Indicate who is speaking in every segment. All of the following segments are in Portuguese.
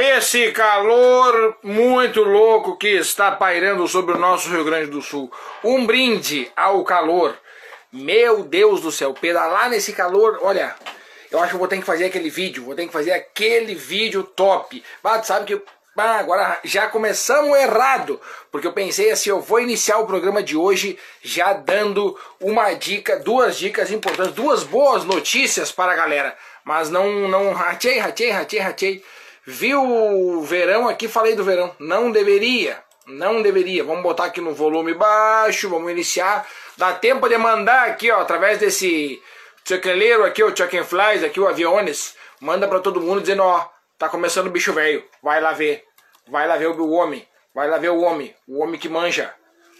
Speaker 1: esse calor muito louco que está pairando sobre o nosso Rio Grande do Sul. Um brinde ao calor. Meu Deus do céu, pedalar nesse calor, olha, eu acho que vou ter que fazer aquele vídeo, vou ter que fazer aquele vídeo top. Mas sabe que ah, agora já começamos errado, porque eu pensei assim, eu vou iniciar o programa de hoje já dando uma dica, duas dicas importantes, duas boas notícias para a galera. Mas não, não, ratei, ratei, ratei, ratei. Viu o verão aqui, falei do verão. Não deveria, não deveria. Vamos botar aqui no volume baixo, vamos iniciar. Dá tempo de mandar aqui, ó, através desse chaceleiro aqui, o Chuck and Flies, aqui o Aviones. Manda para todo mundo dizendo, ó, tá começando o bicho velho. Vai lá ver. Vai lá ver o homem. Vai lá ver o homem. O homem que manja.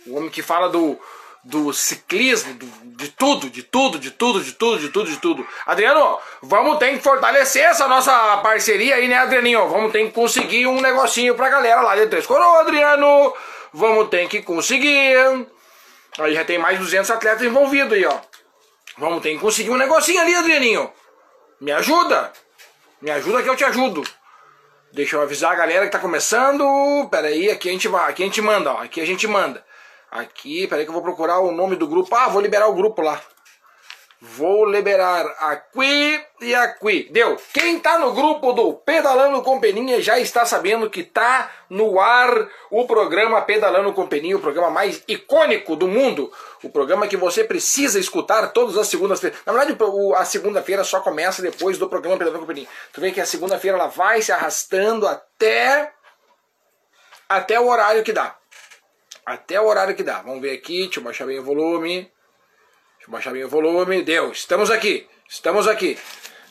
Speaker 1: O homem que fala do, do ciclismo, do, de tudo, de tudo, de tudo, de tudo, de tudo, de tudo. Adriano, vamos ter que fortalecer essa nossa parceria aí, né, Adrianinho? Vamos ter que conseguir um negocinho pra galera lá de Três Coroas, Adriano. Vamos ter que conseguir. Aí já tem mais 200 atletas envolvidos aí, ó. Vamos ter que conseguir um negocinho ali, Adrianinho. Me ajuda. Me ajuda que eu te ajudo. Deixa eu avisar a galera que tá começando. Pera aí, aqui a gente vai, aqui a gente manda, ó. Aqui a gente manda. Aqui, peraí que eu vou procurar o nome do grupo. Ah, vou liberar o grupo lá. Vou liberar aqui e aqui. Deu. Quem tá no grupo do Pedalando com Peninha já está sabendo que tá no ar o programa Pedalando com Peninha, o programa mais icônico do mundo. O programa que você precisa escutar todas as segundas-feiras. Na verdade, a segunda-feira só começa depois do programa Pedalando com Peninha. Tu vê que a segunda-feira ela vai se arrastando até até o horário que dá. Até o horário que dá. Vamos ver aqui, deixa eu baixar bem o volume. Deixa eu baixar bem o volume. Deu, estamos aqui. Estamos aqui.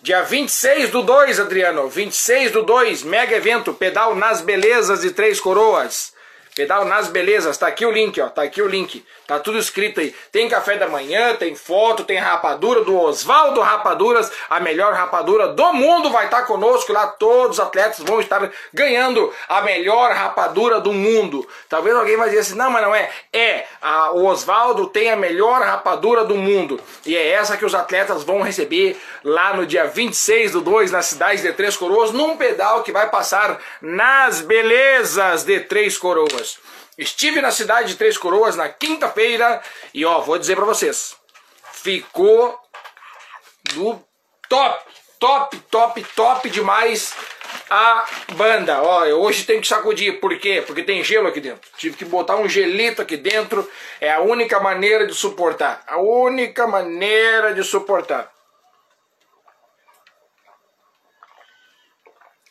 Speaker 1: Dia 26 do 2, Adriano. 26 do 2, mega evento, pedal nas belezas de Três Coroas. Pedal nas belezas, tá aqui o link, ó, tá aqui o link, tá tudo escrito aí. Tem café da manhã, tem foto, tem rapadura do Oswaldo Rapaduras, a melhor rapadura do mundo vai estar tá conosco lá, todos os atletas vão estar ganhando a melhor rapadura do mundo. Talvez alguém vai dizer assim, não, mas não é. É, a, o Oswaldo tem a melhor rapadura do mundo. E é essa que os atletas vão receber lá no dia 26 do 2, na cidade de Três Coroas, num pedal que vai passar nas belezas de Três Coroas. Estive na cidade de Três Coroas na quinta-feira e ó, vou dizer para vocês, ficou do top, top, top, top demais a banda. Ó, eu hoje tenho que sacudir, por quê? Porque tem gelo aqui dentro. Tive que botar um gelito aqui dentro, é a única maneira de suportar. A única maneira de suportar.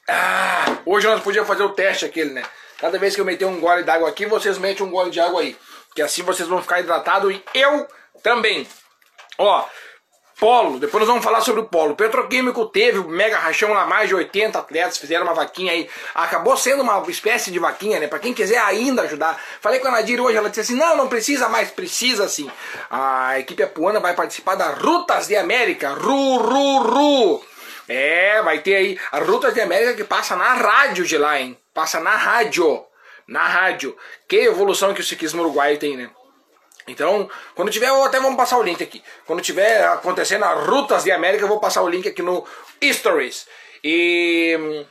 Speaker 1: Ah, hoje nós podíamos fazer o teste aquele, né? Cada vez que eu meter um gole d'água aqui, vocês metem um gole de água aí. Que assim vocês vão ficar hidratados e eu também. Ó, polo, depois nós vamos falar sobre o polo. O petroquímico teve o mega rachão lá, mais de 80 atletas fizeram uma vaquinha aí. Acabou sendo uma espécie de vaquinha, né? Pra quem quiser ainda ajudar. Falei com a Nadir hoje, ela disse assim: não, não precisa mais, precisa sim. A equipe apuana vai participar da Rutas de América. Ru, ru, ru. É, vai ter aí a Rutas de América que passa na rádio de lá, hein? Passa na rádio. Na rádio. Que evolução que o ciclismo uruguaio tem, né? Então, quando tiver, até vamos passar o link aqui. Quando tiver acontecendo as Rutas de América, eu vou passar o link aqui no Stories. E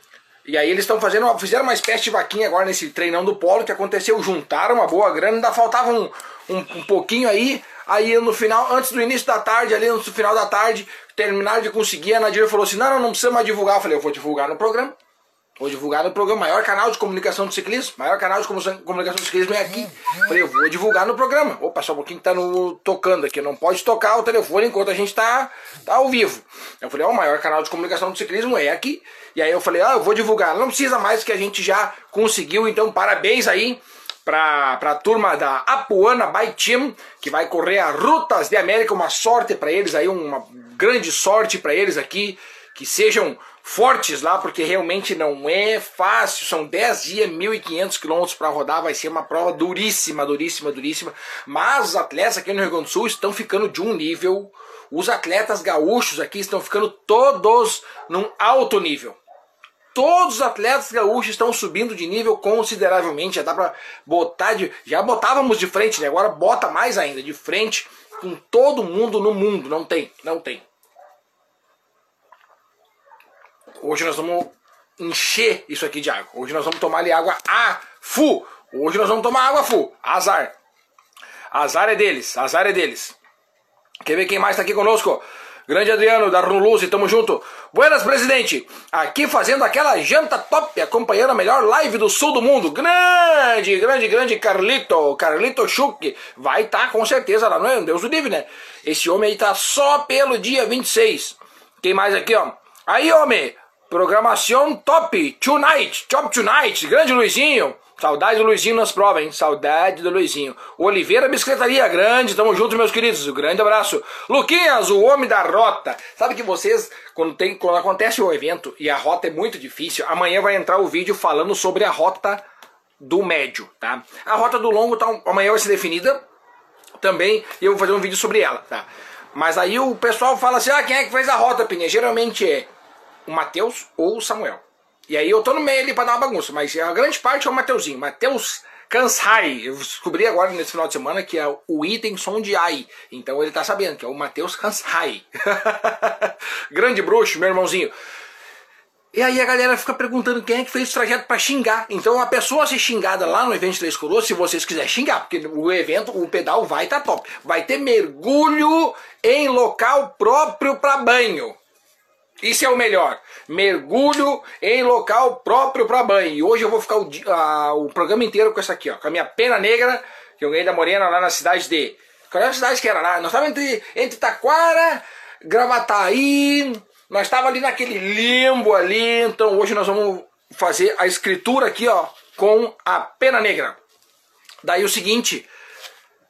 Speaker 1: e aí eles estão fazendo, fizeram uma espécie de vaquinha agora nesse treinão do polo que aconteceu, juntaram uma boa grana, ainda faltava um, um, um, pouquinho aí. Aí no final, antes do início da tarde, ali no final da tarde, terminaram de conseguir, a Nadir falou assim, não, não, não precisa mais divulgar. Eu falei, eu vou divulgar no programa. Vou divulgar no programa, maior canal de comunicação do ciclismo, maior canal de comunicação do ciclismo é aqui. Falei, eu vou divulgar no programa. Opa, só um pouquinho que tá no, tocando aqui, não pode tocar o telefone enquanto a gente tá, tá ao vivo. Eu falei, ó, o maior canal de comunicação do ciclismo é aqui. E aí eu falei, ah, eu vou divulgar. Não precisa mais que a gente já conseguiu, então parabéns aí para a turma da Apuana Bike Team, que vai correr a Rutas de América. Uma sorte para eles aí, uma grande sorte para eles aqui, que sejam fortes lá, porque realmente não é fácil. São 10 dias, 1.500 quilômetros para rodar, vai ser uma prova duríssima, duríssima, duríssima. Mas os atletas aqui no Rio Grande do Sul estão ficando de um nível. Os atletas gaúchos aqui estão ficando todos num alto nível. Todos os atletas gaúchos estão subindo de nível consideravelmente. Já dá para botar de. Já botávamos de frente, né? Agora bota mais ainda, de frente com todo mundo no mundo. Não tem, não tem. Hoje nós vamos encher isso aqui de água. Hoje nós vamos tomar ali água a fu. Hoje nós vamos tomar água fu. Azar. Azar é deles, azar é deles. Quer ver quem mais está aqui conosco? Grande Adriano, da Runluz, tamo junto. Buenas, presidente. Aqui fazendo aquela janta top, acompanhando a melhor live do sul do mundo. Grande, grande, grande Carlito, Carlito Schuch. Vai estar tá, com certeza lá, não é? Deus o livre, né? Esse homem aí tá só pelo dia 26. Quem mais aqui, ó? Aí, homem, programação top, tonight, top tonight, grande Luizinho. Saudade do Luizinho nas provas, hein? Saudade do Luizinho. Oliveira Bicicletaria Grande, tamo junto, meus queridos. Um grande abraço. Luquinhas, o homem da rota. Sabe que vocês, quando, tem, quando acontece o evento e a rota é muito difícil, amanhã vai entrar o vídeo falando sobre a rota do médio, tá? A rota do longo tá, amanhã vai ser definida também e eu vou fazer um vídeo sobre ela, tá? Mas aí o pessoal fala assim, ah, quem é que fez a rota, Pinha? Geralmente é o Matheus ou o Samuel. E aí eu tô no meio ali pra dar uma bagunça, mas a grande parte é o Mateuzinho. Mateus Kansai. Eu descobri agora nesse final de semana que é o item som de AI. Então ele tá sabendo que é o Mateus Kansai. grande bruxo, meu irmãozinho. E aí a galera fica perguntando quem é que fez esse trajeto para xingar. Então a pessoa ser xingada lá no evento de Três Coroas, se vocês quiserem xingar, porque o evento, o pedal vai estar tá top. Vai ter mergulho em local próprio para banho. Isso é o melhor. Mergulho em local próprio para banho. E hoje eu vou ficar o, a, o programa inteiro com essa aqui, ó. Com a minha pena negra, que eu ganhei da Morena lá na cidade de. Qual era a cidade que era lá? Nós estávamos entre, entre Taquara, Gravataí. Nós estávamos ali naquele limbo ali. Então hoje nós vamos fazer a escritura aqui, ó. Com a pena negra. Daí o seguinte.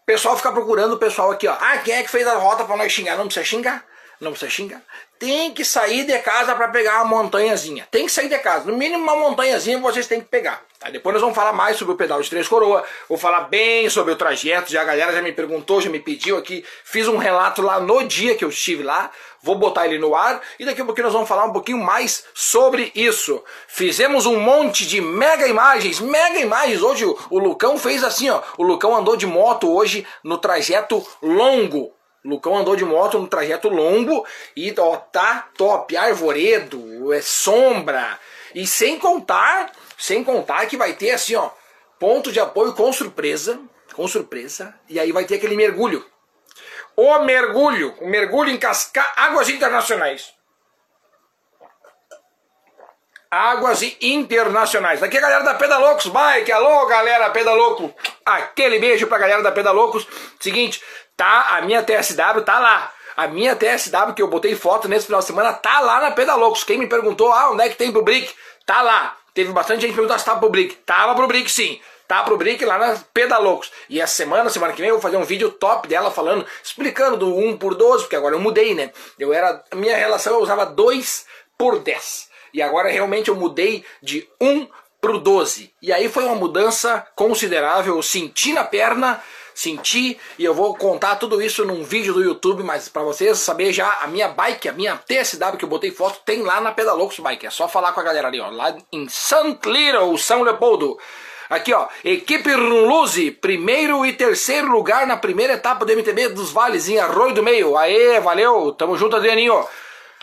Speaker 1: O pessoal fica procurando o pessoal aqui, ó. Ah, quem é que fez a rota para nós xingar? Não precisa xingar. Não precisa xingar tem que sair de casa para pegar uma montanhazinha. Tem que sair de casa. No mínimo uma montanhazinha vocês têm que pegar. Tá? Depois nós vamos falar mais sobre o pedal de Três Coroas. Vou falar bem sobre o trajeto. Já a galera já me perguntou, já me pediu aqui. Fiz um relato lá no dia que eu estive lá. Vou botar ele no ar. E daqui a pouquinho nós vamos falar um pouquinho mais sobre isso. Fizemos um monte de mega imagens. Mega imagens. Hoje o Lucão fez assim, ó. O Lucão andou de moto hoje no trajeto longo Lucão andou de moto no trajeto longo e ó, tá top, arvoredo, é sombra. E sem contar, sem contar que vai ter assim, ó, ponto de apoio com surpresa, com surpresa, e aí vai ter aquele mergulho. O mergulho, o mergulho em casca águas internacionais. Águas internacionais. Aqui a galera da Pedalocos Bike. Alô, galera Pedalocos. Aquele beijo pra galera da Pedalocos. Seguinte, Tá, a minha TSW tá lá. A minha TSW que eu botei foto nesse final de semana tá lá na Pedalocos. Quem me perguntou, ah, onde é que tem pro Brick? Tá lá. Teve bastante gente perguntando se tava pro Brick. Tava pro Brick sim. Tá pro Brick lá na Pedalocos. E essa semana, semana que vem, eu vou fazer um vídeo top dela falando, explicando do 1 por 12, porque agora eu mudei, né? Eu era. Minha relação eu usava 2 por 10. E agora realmente eu mudei de 1 pro 12. E aí foi uma mudança considerável. Eu senti na perna senti e eu vou contar tudo isso num vídeo do YouTube, mas para vocês saber já a minha bike, a minha TSW que eu botei foto, tem lá na Pedalocos Bike. É só falar com a galera ali, ó, lá em St. Little, São Leopoldo. Aqui, ó, equipe Runluzi, primeiro e terceiro lugar na primeira etapa do MTB dos Vales, em Arroio do Meio. Aê, valeu, tamo junto, Adrianinho.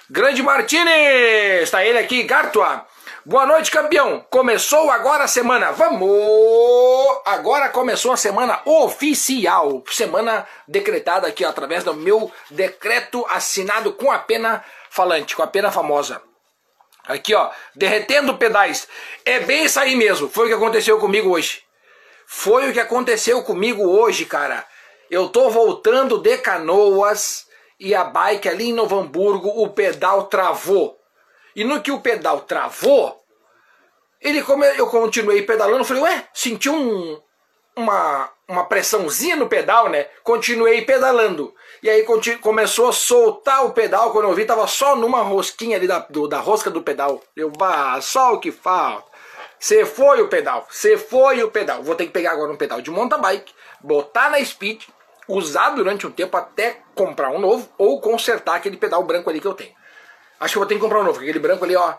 Speaker 1: Grande Martinez, está ele aqui, Gartua. Boa noite, campeão. Começou agora a semana. Vamos! Agora começou a semana oficial. Semana decretada aqui ó, através do meu decreto assinado com a pena falante, com a pena famosa. Aqui, ó, derretendo pedais. É bem isso aí mesmo. Foi o que aconteceu comigo hoje. Foi o que aconteceu comigo hoje, cara. Eu tô voltando de canoas e a bike ali em Novo Hamburgo, o pedal travou. E no que o pedal travou, ele come, eu continuei pedalando, falei, ué, senti um, uma, uma pressãozinha no pedal, né? Continuei pedalando. E aí começou a soltar o pedal, quando eu vi, tava só numa rosquinha ali da, do, da rosca do pedal. Eu, bah, só o que falta. Você foi o pedal, você foi o pedal. Vou ter que pegar agora um pedal de mountain bike, botar na speed, usar durante um tempo até comprar um novo ou consertar aquele pedal branco ali que eu tenho. Acho que eu vou ter que comprar um novo, aquele branco ali, ó,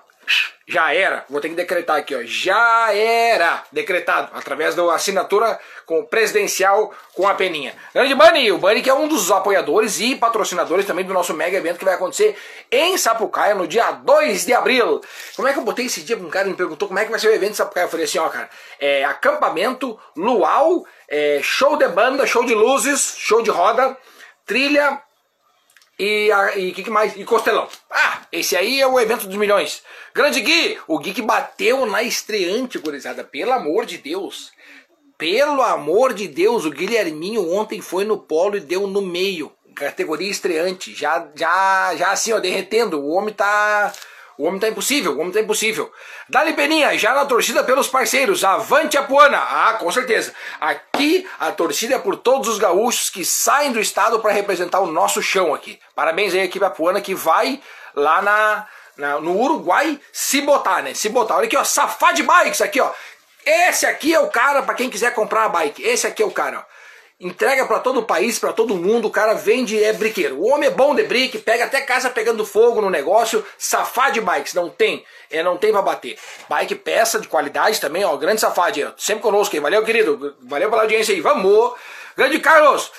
Speaker 1: Já era. Vou ter que decretar aqui, ó. Já era decretado através da assinatura com presidencial com a peninha. Grande Bunny, o Bunny que é um dos apoiadores e patrocinadores também do nosso mega evento que vai acontecer em Sapucaia no dia 2 de abril. Como é que eu botei esse dia? Um cara me perguntou como é que vai ser o evento em Sapucaia. Eu falei assim, ó, cara, é acampamento, luau, é, show de banda, show de luzes, show de roda, trilha e o que, que, mais? E Costelão. Ah, esse aí é o evento dos milhões. Grande Gui, o Gui que bateu na estreante, gurizada. Pelo amor de Deus. Pelo amor de Deus, o Guilherminho ontem foi no polo e deu no meio. Categoria estreante. Já, já, já assim, ó, derretendo. O homem tá. O homem tá impossível, o homem tá impossível. Dali Peninha, já na torcida pelos parceiros, avante Apuana. Ah, com certeza. Aqui a torcida é por todos os gaúchos que saem do estado para representar o nosso chão aqui. Parabéns aí à equipe Apuana que vai lá na, na, no Uruguai se botar, né? Se botar. Olha aqui, ó, Safad Bikes aqui, ó. Esse aqui é o cara para quem quiser comprar a bike. Esse aqui é o cara, ó entrega para todo o país, para todo mundo, o cara vende, é briqueiro. O homem é bom de brique, pega até casa pegando fogo no negócio, safado de bikes, não tem, é, não tem para bater. Bike peça de qualidade também, ó, grande safado, sempre conosco aí, valeu querido, valeu pela audiência aí, vamos! Grande Carlos,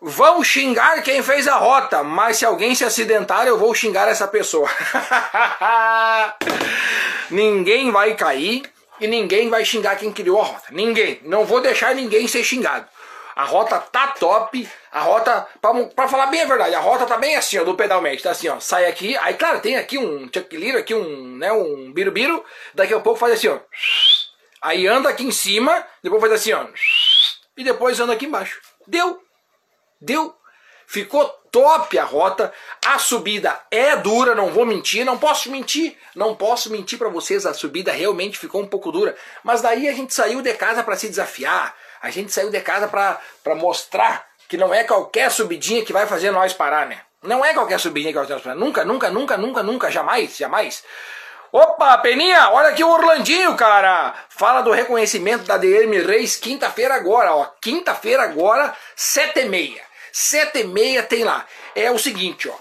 Speaker 1: vão xingar quem fez a rota, mas se alguém se acidentar eu vou xingar essa pessoa. ninguém vai cair e ninguém vai xingar quem criou a rota, ninguém, não vou deixar ninguém ser xingado. A rota tá top. A rota, pra, falar bem a verdade, a rota tá bem assim, ó, do pedal médio. Tá assim, ó. Sai aqui. Aí, claro, tem aqui um Chuck aqui um, né, um birubiru. Daqui a pouco faz assim, ó. Aí anda aqui em cima, depois faz assim, ó. E depois anda aqui embaixo. Deu. Deu. Ficou top a rota. A subida é dura, não vou mentir, não posso mentir. Não posso mentir para vocês, a subida realmente ficou um pouco dura. Mas daí a gente saiu de casa para se desafiar a gente saiu de casa para mostrar que não é qualquer subidinha que vai fazer nós parar, né? Não é qualquer subidinha que vai fazer nós parar. Nunca, nunca, nunca, nunca, nunca, jamais, jamais. Opa, Peninha, olha aqui o Orlandinho, cara. Fala do reconhecimento da DM Reis quinta-feira agora, ó. Quinta-feira agora, sete e meia. Sete e meia tem lá. É o seguinte, ó.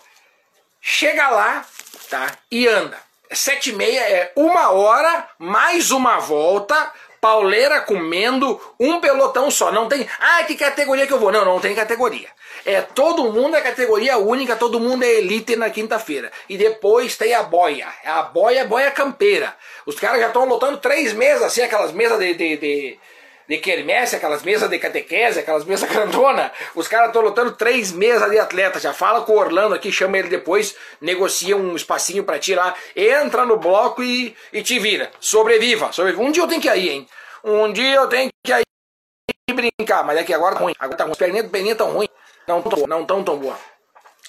Speaker 1: Chega lá, tá? E anda. Sete e meia é uma hora mais uma volta pauleira comendo, um pelotão só. Não tem, ah, que categoria que eu vou? Não, não tem categoria. É todo mundo é categoria única, todo mundo é elite na quinta-feira. E depois tem a boia. A boia boia campeira. Os caras já estão lotando três mesas, assim, aquelas mesas de, de, de de quermesse, aquelas mesas de catequese, aquelas mesas grandona. Os caras estão lotando três mesas de atleta. Já fala com o Orlando aqui, chama ele depois, negocia um espacinho para ti lá. Entra no bloco e, e te vira. Sobreviva, sobreviva. Um dia eu tenho que ir, hein? Um dia eu tenho que ir brincar, mas é que agora tá ruim. Agora tá ruim. As perninhas tão ruim. Não tão, não tão tão boa.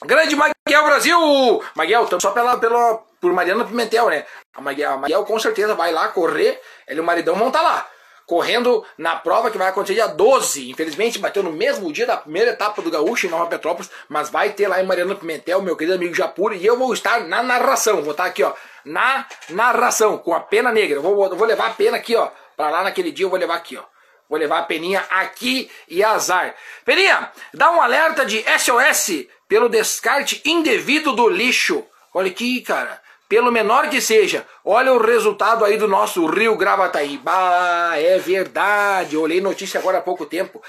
Speaker 1: Grande Maguel Brasil! Maguel, só pela, pela, por Mariana Pimentel, né? A Maguel, a Maguel com certeza vai lá correr, ele e o maridão vão estar tá lá correndo na prova que vai acontecer dia 12. Infelizmente bateu no mesmo dia da primeira etapa do Gaúcho em Nova Petrópolis, mas vai ter lá em Mariana Pimentel, meu querido amigo Japur, e eu vou estar na narração, vou estar aqui, ó, na narração, com a pena negra. Vou, vou levar a pena aqui, ó, para lá naquele dia eu vou levar aqui, ó. Vou levar a peninha aqui e azar. Peninha, dá um alerta de SOS pelo descarte indevido do lixo. Olha aqui, cara pelo menor que seja. Olha o resultado aí do nosso Rio Gravataí. Bah, é verdade. olhei notícia agora há pouco tempo.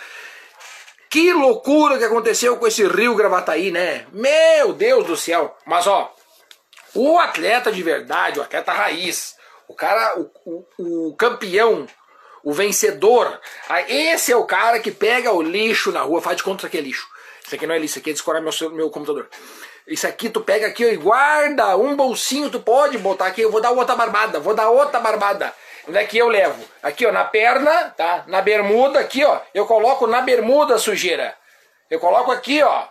Speaker 1: Que loucura que aconteceu com esse Rio Gravataí, né? Meu Deus do céu. Mas ó, o atleta de verdade, o atleta raiz, o cara, o, o, o campeão, o vencedor, esse é o cara que pega o lixo na rua, faz de conta que é lixo. Isso aqui não é lixo, isso aqui é descorar meu, meu computador. Isso aqui tu pega aqui e guarda. Um bolsinho tu pode botar aqui. Eu vou dar outra barbada. Vou dar outra barbada. Onde é que eu levo? Aqui, ó, na perna, tá? Na bermuda, aqui, ó. Eu coloco na bermuda a sujeira. Eu coloco aqui, ó.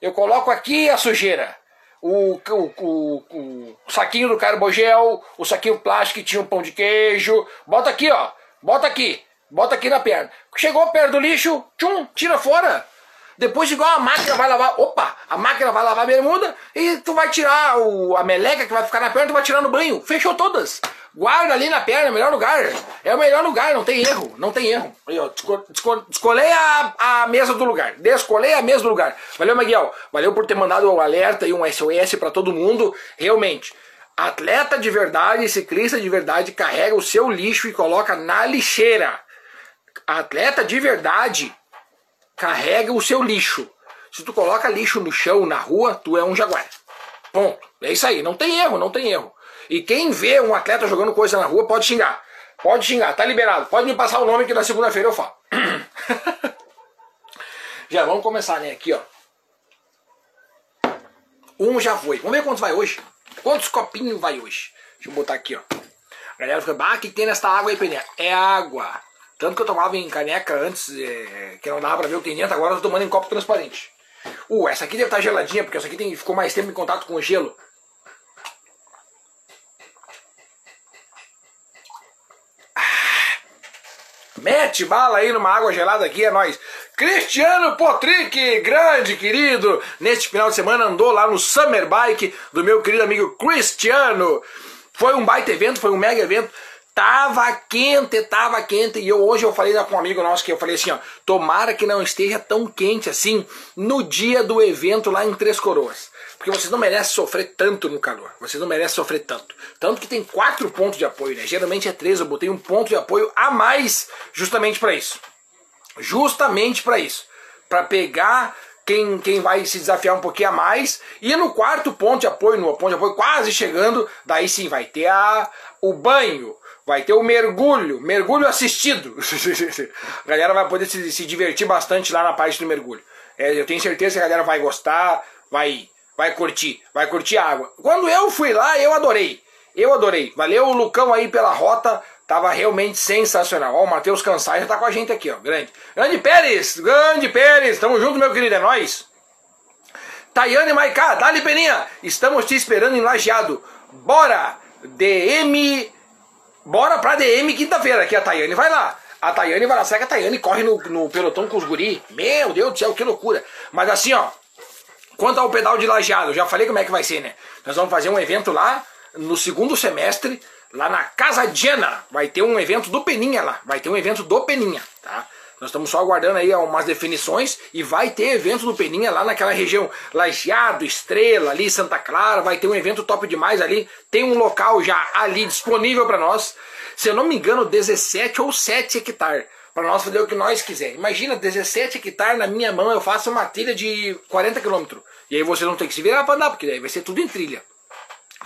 Speaker 1: Eu coloco aqui a sujeira. O, o, o, o saquinho do carbogel, o saquinho plástico que tinha um pão de queijo. Bota aqui, ó. Bota aqui. Bota aqui na perna. Chegou perto do lixo, tchum, tira fora. Depois, igual a máquina vai lavar, opa, a máquina vai lavar a bermuda e tu vai tirar o, a meleca que vai ficar na perna, tu vai tirar no banho. Fechou todas. Guarda ali na perna, melhor lugar. É o melhor lugar, não tem erro, não tem erro. Eu descolei a, a mesa do lugar, descolei a mesa do lugar. Valeu, Miguel. Valeu por ter mandado o um alerta e um SOS para todo mundo. Realmente, Atleta de verdade, ciclista de verdade, carrega o seu lixo e coloca na lixeira. Atleta de verdade carrega o seu lixo. Se tu coloca lixo no chão, na rua, tu é um jaguar. Ponto. É isso aí. Não tem erro, não tem erro. E quem vê um atleta jogando coisa na rua pode xingar. Pode xingar, tá liberado. Pode me passar o nome que na segunda-feira eu falo. já vamos começar, né? Aqui, ó. Um já foi. Vamos ver quantos vai hoje. Quantos copinhos vai hoje? Deixa eu botar aqui, ó. A galera fica, bah, o que tem nessa água aí, Peninha? É água. Tanto que eu tomava em caneca antes, é, que não dava pra ver o que tem dentro, agora eu tô tomando em copo transparente. Uh, essa aqui deve estar tá geladinha, porque essa aqui tem, ficou mais tempo em contato com o gelo. Ah, mete bala aí numa água gelada aqui, é nóis. Cristiano Potrick, grande querido, neste final de semana andou lá no Summer Bike do meu querido amigo Cristiano. Foi um baita evento, foi um mega evento. Tava quente, tava quente. E eu, hoje eu falei com um amigo nosso que eu falei assim, ó, tomara que não esteja tão quente assim no dia do evento lá em Três Coroas. Porque vocês não merecem sofrer tanto no calor. Vocês não merecem sofrer tanto. Tanto que tem quatro pontos de apoio, né? Geralmente é três, eu botei um ponto de apoio a mais justamente para isso. Justamente para isso. Para pegar quem, quem vai se desafiar um pouquinho a mais. E no quarto ponto de apoio, no ponto de apoio quase chegando, daí sim vai ter a, o banho, vai ter o mergulho, mergulho assistido. a galera vai poder se, se divertir bastante lá na parte do mergulho. É, eu tenho certeza que a galera vai gostar, vai, vai curtir, vai curtir a água. Quando eu fui lá, eu adorei. Eu adorei. Valeu o Lucão aí pela rota. Tava realmente sensacional. Ó, o Matheus Cansai já tá com a gente aqui, ó. Grande. Grande Pérez! Grande Pérez! Tamo junto, meu querido, é nóis! Tayane Maiká, Dali Peninha! Estamos te esperando em Lajeado. Bora! DM. Bora pra DM quinta-feira, que a Tayane vai lá. A Tayane vai lá, será que a Tayane corre no, no pelotão com os guri? Meu Deus do céu, que loucura. Mas assim, ó, quanto ao pedal de lajeado, já falei como é que vai ser, né? Nós vamos fazer um evento lá no segundo semestre, lá na Casa Diana. Vai ter um evento do Peninha lá, vai ter um evento do Peninha, tá? Nós estamos só aguardando aí umas definições e vai ter evento do Peninha lá naquela região Lajeado, Estrela, ali Santa Clara, vai ter um evento top demais ali. Tem um local já ali disponível para nós. Se eu não me engano, 17 ou 7 hectares para nós fazer o que nós quiser. Imagina, 17 hectares na minha mão, eu faço uma trilha de 40 km. E aí você não tem que se virar para andar, porque daí vai ser tudo em trilha.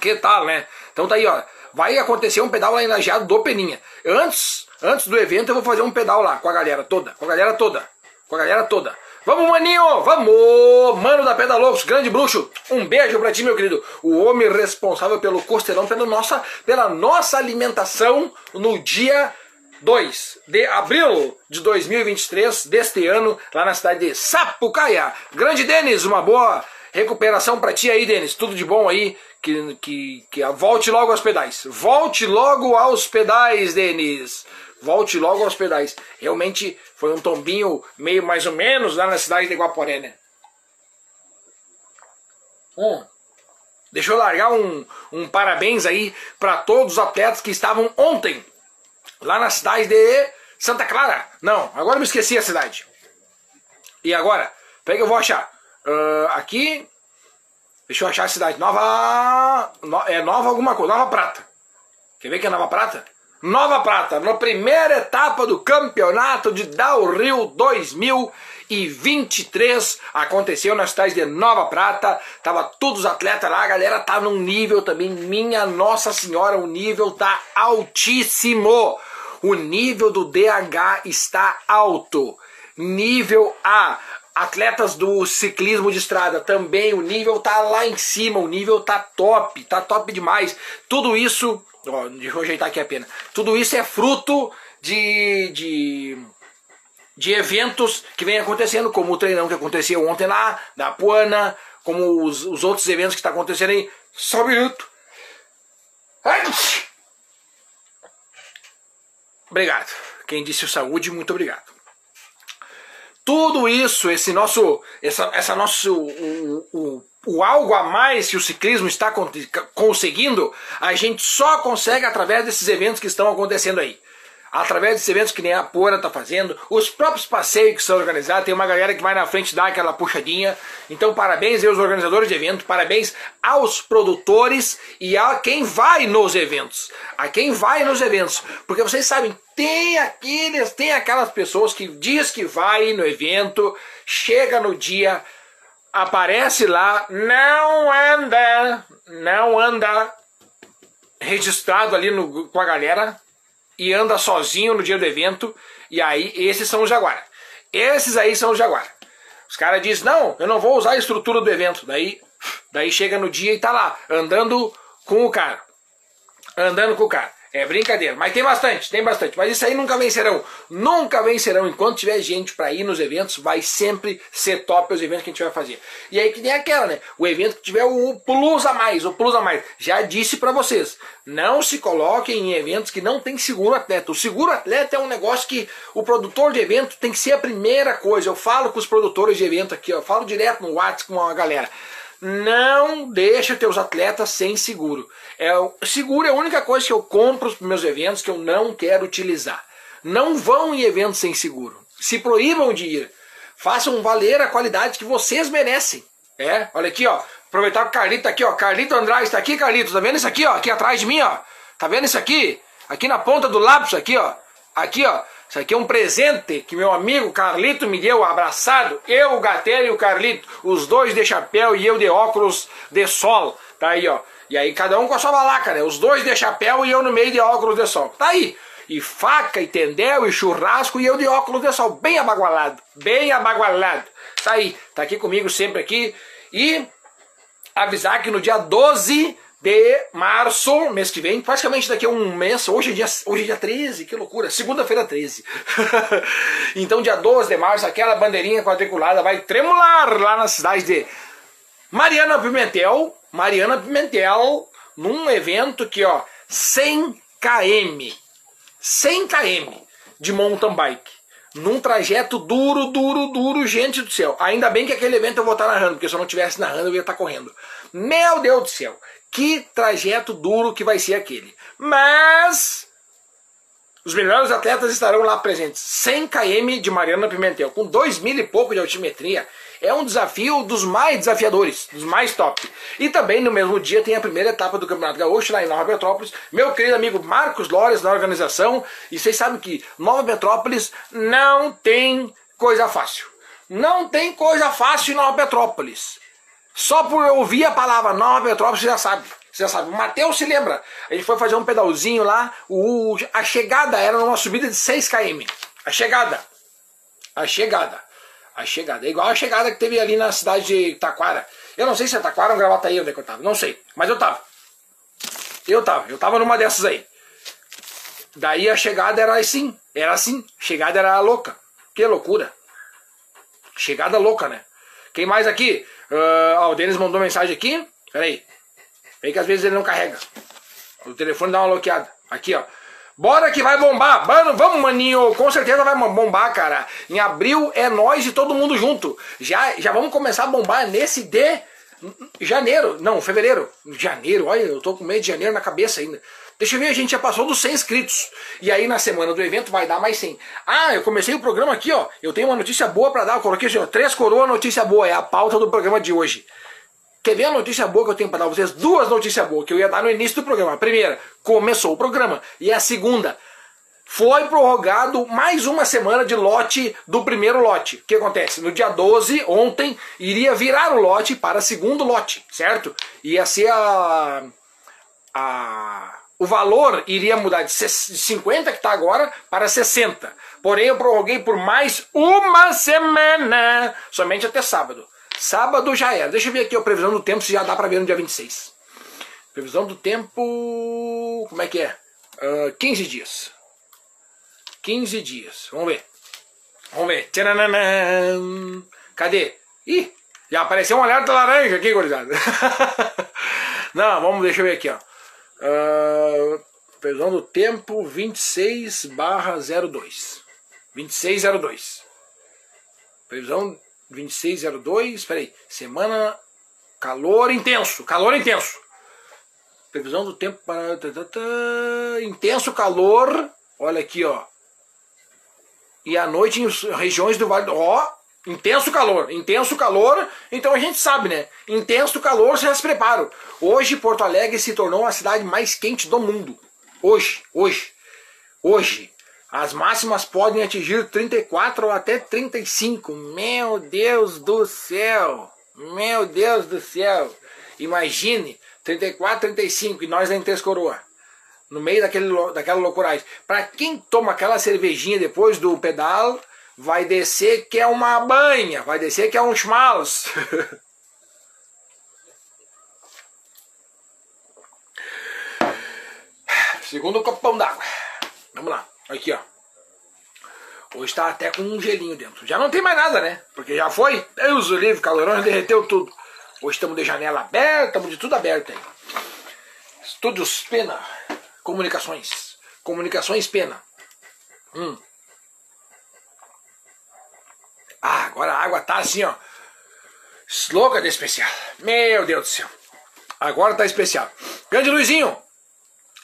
Speaker 1: Que tal, né? Então tá aí, ó. Vai acontecer um pedal lá em Lajeado do Peninha. Antes Antes do evento eu vou fazer um pedal lá com a galera toda, com a galera toda, com a galera toda. Vamos, maninho, vamos! Mano da Pedalocos, grande bruxo, um beijo pra ti, meu querido. O homem responsável pelo costelão, pela nossa, pela nossa alimentação no dia 2 de abril de 2023, deste ano, lá na cidade de Sapucaia. Grande Denis, uma boa recuperação pra ti aí, Denis. Tudo de bom aí. Que, que, que volte logo aos pedais. Volte logo aos pedais, Denis volte logo aos pedais. Realmente foi um tombinho meio mais ou menos lá na cidade de Guaporé, né? Hum. Deixa eu largar um, um parabéns aí para todos os atletas que estavam ontem lá na cidade de Santa Clara. Não, agora eu me esqueci a cidade. E agora? Pega, eu vou achar. Uh, aqui. Deixa eu achar a cidade. Nova. No, é Nova alguma coisa. Nova Prata. Quer ver que é Nova Prata? Nova Prata, na primeira etapa do campeonato de Rio 2023, aconteceu na cidade de Nova Prata, tava todos os atletas lá, a galera tá num nível também, minha Nossa Senhora, o nível tá altíssimo, o nível do DH está alto, nível A, atletas do ciclismo de estrada também, o nível tá lá em cima, o nível tá top, tá top demais, tudo isso Ó, deixa eu ajeitar aqui a pena. Tudo isso é fruto de, de, de eventos que vem acontecendo, como o treinão que aconteceu ontem lá, da Puana, como os, os outros eventos que estão tá acontecendo aí. Só um minuto. Obrigado. Quem disse o saúde, muito obrigado. Tudo isso, esse nosso, essa, essa nosso, o, o, o algo a mais que o ciclismo está conseguindo, a gente só consegue através desses eventos que estão acontecendo aí. através desses eventos que nem a Poeira está fazendo, os próprios passeios que são organizados, tem uma galera que vai na frente dar aquela puxadinha. Então, parabéns aos organizadores de evento, parabéns aos produtores e a quem vai nos eventos. A quem vai nos eventos. Porque vocês sabem, tem aqueles, tem aquelas pessoas que diz que vai no evento, chega no dia, aparece lá, não anda, não anda registrado ali no, com a galera e anda sozinho no dia do evento. E aí, esses são os Jaguar. Esses aí são os Jaguar. Os caras dizem, não, eu não vou usar a estrutura do evento. Daí, daí chega no dia e tá lá, andando com o cara. Andando com o cara. É brincadeira, mas tem bastante, tem bastante. Mas isso aí nunca vencerão. Nunca vencerão. Enquanto tiver gente para ir nos eventos, vai sempre ser top os eventos que a gente vai fazer. E aí que nem aquela, né? O evento que tiver o plus a mais, o plus a mais. Já disse para vocês, não se coloquem em eventos que não tem seguro atleta. O seguro atleta é um negócio que o produtor de evento tem que ser a primeira coisa. Eu falo com os produtores de evento aqui, eu falo direto no WhatsApp com a galera. Não deixa teus atletas sem seguro. É, seguro é a única coisa que eu compro para meus eventos que eu não quero utilizar. Não vão em eventos sem seguro. Se proíbam de ir. Façam valer a qualidade que vocês merecem. É, olha aqui, ó. Aproveitar que o Carlito tá aqui, ó. Carlito Andrade está aqui, Carlito. Tá vendo isso aqui, ó? Aqui atrás de mim, ó. Tá vendo isso aqui? Aqui na ponta do lápis, aqui, ó. Aqui, ó. Isso aqui é um presente que meu amigo Carlito me deu, abraçado. Eu, o Gatera e o Carlito, os dois de chapéu e eu de óculos de sol. Tá aí, ó. E aí cada um com a sua balaca, né? Os dois de chapéu e eu no meio de óculos de sol. Tá aí. E faca, e tendel, e churrasco, e eu de óculos de sol. Bem abagualado. Bem abagualado. Tá aí. Tá aqui comigo sempre aqui. E avisar que no dia 12 de março, mês que vem, praticamente daqui a um mês, hoje é dia, hoje é dia 13, que loucura, segunda-feira 13. então dia 12 de março, aquela bandeirinha quadriculada vai tremular lá na cidade de Mariana Pimentel, Mariana Pimentel, num evento que, ó, 100 km, 100 km de mountain bike. Num trajeto duro, duro, duro, gente do céu. Ainda bem que aquele evento eu vou estar narrando, porque se eu não estivesse narrando eu ia estar correndo. Meu Deus do céu. Que trajeto duro que vai ser aquele. Mas os melhores atletas estarão lá presentes. 100 km de Mariana Pimentel, com 2 mil e pouco de altimetria. É um desafio dos mais desafiadores, dos mais top. E também no mesmo dia tem a primeira etapa do Campeonato Gaúcho lá em Nova Petrópolis. Meu querido amigo Marcos Lores na organização. E vocês sabem que Nova Petrópolis não tem coisa fácil. Não tem coisa fácil em Nova Petrópolis. Só por ouvir a palavra Nova Petrópolis, você já sabe. Você já sabe. O Matheus se lembra. A gente foi fazer um pedalzinho lá. O, a chegada era numa subida de 6 km. A chegada. A chegada. A chegada. É igual a chegada que teve ali na cidade de Taquara. Eu não sei se é Taquara ou Gravataí onde é que eu tava. Não sei. Mas eu tava. Eu tava. Eu tava numa dessas aí. Daí a chegada era assim. Era assim. Chegada era louca. Que loucura. Chegada louca, né? Quem mais aqui? Uh, ó, o Denis mandou mensagem aqui. Peraí. Peraí que às vezes ele não carrega. O telefone dá uma bloqueada. Aqui, ó. Bora que vai bombar. Mano, vamos, maninho. Com certeza vai bombar, cara. Em abril é nós e todo mundo junto. Já, já vamos começar a bombar nesse de janeiro. Não, fevereiro. Janeiro, olha, eu tô com medo de janeiro na cabeça ainda. Deixa eu ver, a gente já passou dos 100 inscritos. E aí na semana do evento vai dar mais 100. Ah, eu comecei o programa aqui, ó. Eu tenho uma notícia boa para dar. Eu coloquei assim, ó, três coroas, notícia boa. É a pauta do programa de hoje. Quer ver a notícia boa que eu tenho para dar vocês? Duas notícias boas que eu ia dar no início do programa. A primeira, começou o programa. E a segunda, foi prorrogado mais uma semana de lote do primeiro lote. O que acontece? No dia 12, ontem, iria virar o lote para segundo lote, certo? Ia ser a. a o valor iria mudar de 50 que está agora para 60. Porém, eu prorroguei por mais uma semana, somente até sábado. Sábado já era. Deixa eu ver aqui a previsão do tempo, se já dá para ver no dia 26. Previsão do tempo. Como é que é? Uh, ah, 15 dias. 15 dias. Vamos ver. Vamos ver. Cadê? Ih, já apareceu um alerta laranja aqui, gurizada. Não, vamos, deixa eu ver aqui, ó. Uh, previsão do tempo 26 barra 02. 2602. Previsão 2602, peraí, semana calor intenso, calor intenso. Previsão do tempo para intenso calor Olha aqui, ó. E à noite em regiões do Vale do... Ó, intenso calor, intenso calor, então a gente sabe, né? Intenso calor, vocês se preparam. Hoje Porto Alegre se tornou a cidade mais quente do mundo. Hoje, hoje, hoje. As máximas podem atingir 34 ou até 35. Meu Deus do céu! Meu Deus do céu! Imagine, 34, 35 e nós em Três Coroa. No meio daquele, daquela loucura. Para quem toma aquela cervejinha depois do pedal, vai descer que é uma banha, vai descer que é um schmaltz. Segundo copão d'água. Vamos lá. Aqui, ó. Hoje tá até com um gelinho dentro. Já não tem mais nada, né? Porque já foi. Deus o livre, calorão, derreteu tudo. Hoje estamos de janela aberta, estamos de tudo aberto aí. Estúdios Pena. Comunicações. Comunicações Pena. Hum. Ah, agora a água tá assim, ó. Louca de especial. Meu Deus do céu. Agora tá especial. Grande Luizinho,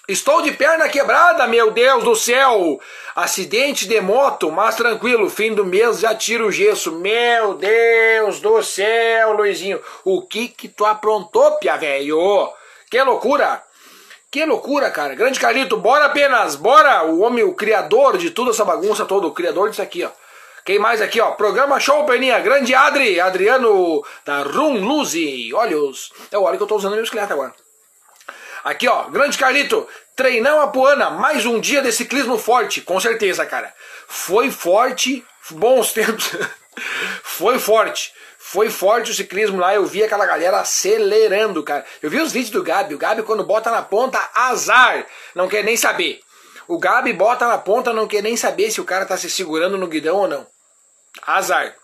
Speaker 1: Estou de perna quebrada, meu Deus do céu! Acidente de moto, mas tranquilo, fim do mês já tiro o gesso. Meu Deus do céu, Luizinho! O que que tu aprontou, pia velho? Que loucura! Que loucura, cara! Grande Carlito, bora apenas, bora! O homem, o criador de toda essa bagunça toda, o criador disso aqui, ó. Quem mais aqui, ó? Programa Show Peninha, grande Adri, Adriano da Rum Luzi. Olhos. É o óleo que eu tô usando na minha bicicleta agora. Aqui, ó, grande Carlito, treinão Apuana, mais um dia de ciclismo forte, com certeza, cara. Foi forte, bons tempos. Foi forte. Foi forte o ciclismo lá, eu vi aquela galera acelerando, cara. Eu vi os vídeos do Gabi, o Gabi quando bota na ponta, azar, não quer nem saber. O Gabi bota na ponta, não quer nem saber se o cara tá se segurando no guidão ou não. Azar.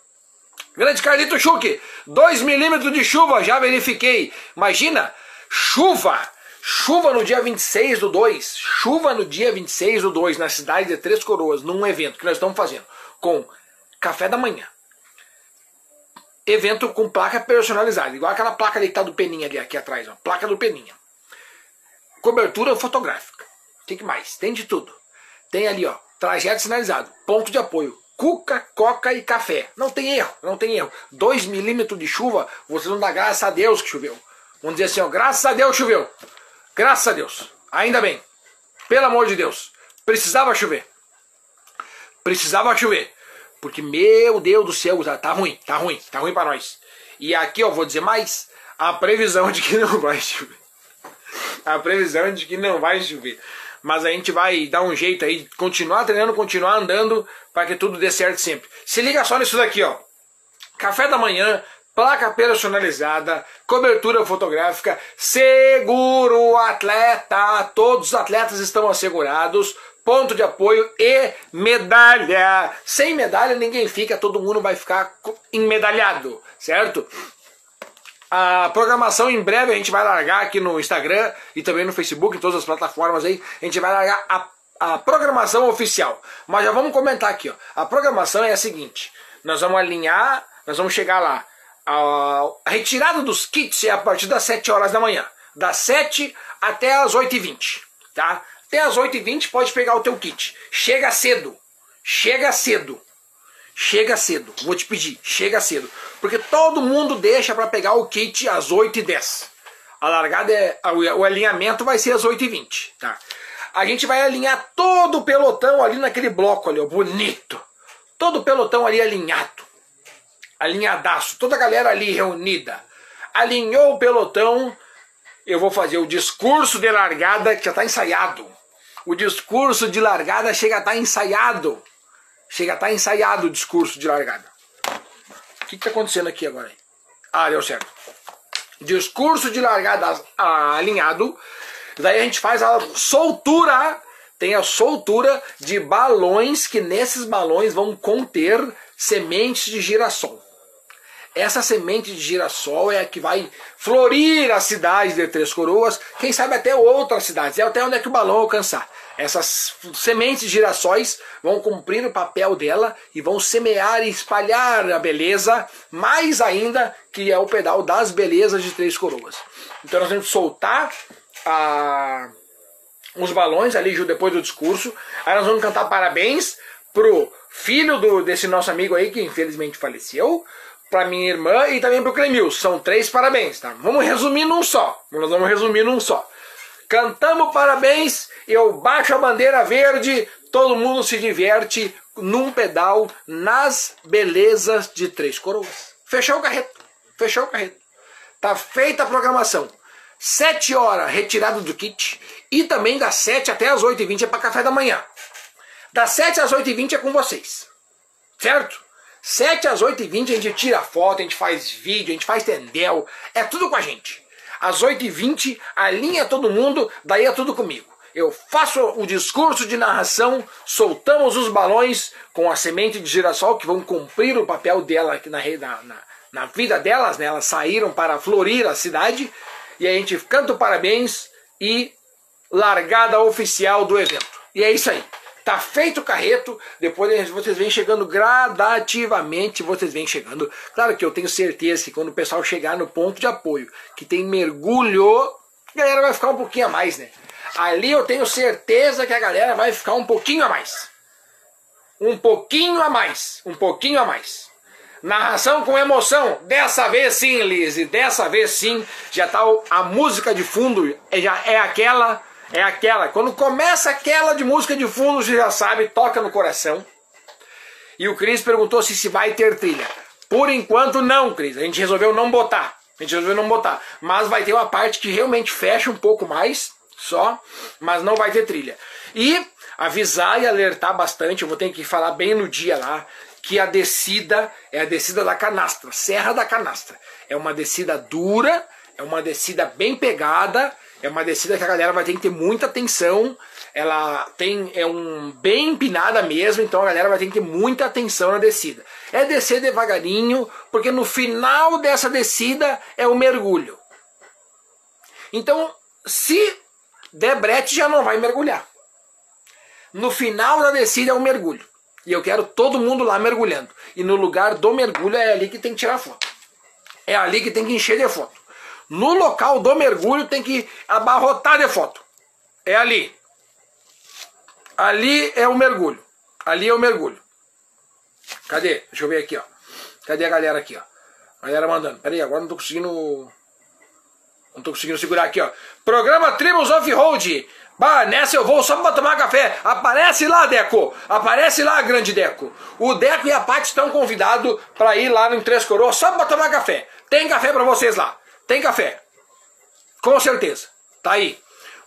Speaker 1: Grande Carlito Schuch, 2 milímetros de chuva, já verifiquei. Imagina, chuva Chuva no dia 26 do 2, chuva no dia 26 do 2, na cidade de Três Coroas, num evento que nós estamos fazendo, com café da manhã. Evento com placa personalizada, igual aquela placa ali que tá do Peninha ali aqui atrás, ó, placa do Peninha. Cobertura fotográfica. O que mais? Tem de tudo. Tem ali, ó, trajeto sinalizado, ponto de apoio, cuca, coca e café. Não tem erro, não tem erro. 2 milímetros de chuva, você não dá graças a Deus que choveu. Vamos dizer assim, ó, graças a Deus choveu. Graças a Deus. Ainda bem. Pelo amor de Deus. Precisava chover. Precisava chover. Porque, meu Deus do céu, tá, tá ruim, tá ruim, tá ruim para nós. E aqui, eu vou dizer mais, a previsão de que não vai chover. A previsão de que não vai chover. Mas a gente vai dar um jeito aí, continuar treinando, continuar andando, para que tudo dê certo sempre. Se liga só nisso daqui, ó. Café da manhã, placa personalizada, cobertura fotográfica, seguro atleta, todos os atletas estão assegurados, ponto de apoio e medalha. Sem medalha ninguém fica, todo mundo vai ficar enmedalhado, certo? A programação em breve a gente vai largar aqui no Instagram e também no Facebook, em todas as plataformas aí, a gente vai largar a, a programação oficial. Mas já vamos comentar aqui, ó. A programação é a seguinte: nós vamos alinhar, nós vamos chegar lá a retirada dos kits é a partir das 7 horas da manhã. Das 7 até as 8h20. Tá? Até as 8h20 pode pegar o teu kit. Chega cedo. Chega cedo. Chega cedo. Vou te pedir, chega cedo. Porque todo mundo deixa para pegar o kit às 8h10. A largada é. O alinhamento vai ser às 8h20. Tá? A gente vai alinhar todo o pelotão ali naquele bloco ali, ó, bonito. Todo o pelotão ali alinhado alinhadaço, toda a galera ali reunida. Alinhou o pelotão, eu vou fazer o discurso de largada que já está ensaiado. O discurso de largada chega a estar tá ensaiado. Chega a estar tá ensaiado o discurso de largada. O que está acontecendo aqui agora? Ah, deu certo. Discurso de largada alinhado. Daí a gente faz a soltura. Tem a soltura de balões que nesses balões vão conter sementes de girassol. Essa semente de girassol é a que vai florir a cidade de Três Coroas, quem sabe até outras cidades, é até onde é que o balão alcançar. Essas sementes girassóis vão cumprir o papel dela e vão semear e espalhar a beleza, mais ainda que é o pedal das belezas de Três Coroas. Então nós vamos soltar a, os balões ali depois do discurso. Aí nós vamos cantar parabéns pro filho do, desse nosso amigo aí, que infelizmente faleceu, pra minha irmã e também pro Clemil. São três parabéns, tá? Vamos resumir num só. Nós vamos resumir num só. Cantamos parabéns, eu baixo a bandeira verde, todo mundo se diverte num pedal nas belezas de Três Coroas. Fechou o carreto. Fechou o carreto. Tá feita a programação. Sete horas retirado do kit e também das sete até as oito e vinte é para café da manhã. Das 7 às 8 e 20 é com vocês. Certo? 7 às 8 e 20 a gente tira foto, a gente faz vídeo, a gente faz tendel. É tudo com a gente. Às 8 e 20 alinha todo mundo, daí é tudo comigo. Eu faço o discurso de narração, soltamos os balões com a semente de girassol que vão cumprir o papel dela na, na, na vida delas, né? Elas saíram para florir a cidade e a gente canta parabéns e largada oficial do evento. E é isso aí. Tá feito o carreto, depois vocês vêm chegando gradativamente, vocês vêm chegando. Claro que eu tenho certeza que quando o pessoal chegar no ponto de apoio, que tem mergulho, a galera vai ficar um pouquinho a mais, né? Ali eu tenho certeza que a galera vai ficar um pouquinho a mais. Um pouquinho a mais, um pouquinho a mais. Narração com emoção, dessa vez sim, Lizzie, dessa vez sim, já tá a música de fundo, já é aquela é aquela, quando começa aquela de música de fundo, você já sabe, toca no coração. E o Cris perguntou se se vai ter trilha. Por enquanto não, Cris. A gente resolveu não botar. A gente resolveu não botar. Mas vai ter uma parte que realmente fecha um pouco mais, só, mas não vai ter trilha. E avisar e alertar bastante, eu vou ter que falar bem no dia lá, que a descida é a descida da canastra, Serra da Canastra. É uma descida dura, é uma descida bem pegada, é uma descida que a galera vai ter que ter muita atenção. Ela tem é um bem empinada mesmo, então a galera vai ter que ter muita atenção na descida. É descer devagarinho, porque no final dessa descida é o mergulho. Então, se der brete, já não vai mergulhar. No final da descida é o mergulho. E eu quero todo mundo lá mergulhando. E no lugar do mergulho é ali que tem que tirar foto. É ali que tem que encher de foto. No local do mergulho tem que abarrotar de foto. É ali. Ali é o mergulho. Ali é o mergulho. Cadê? Deixa eu ver aqui, ó. Cadê a galera aqui, ó? A galera mandando. Pera aí, agora não tô conseguindo. Não tô conseguindo segurar aqui, ó. Programa Tribus Off-Road. Bah, nessa eu vou só pra tomar café. Aparece lá, Deco. Aparece lá, grande Deco. O Deco e a Paty estão convidados para ir lá no Três Coroas só pra tomar café. Tem café para vocês lá. Tem café. Com certeza. Tá aí.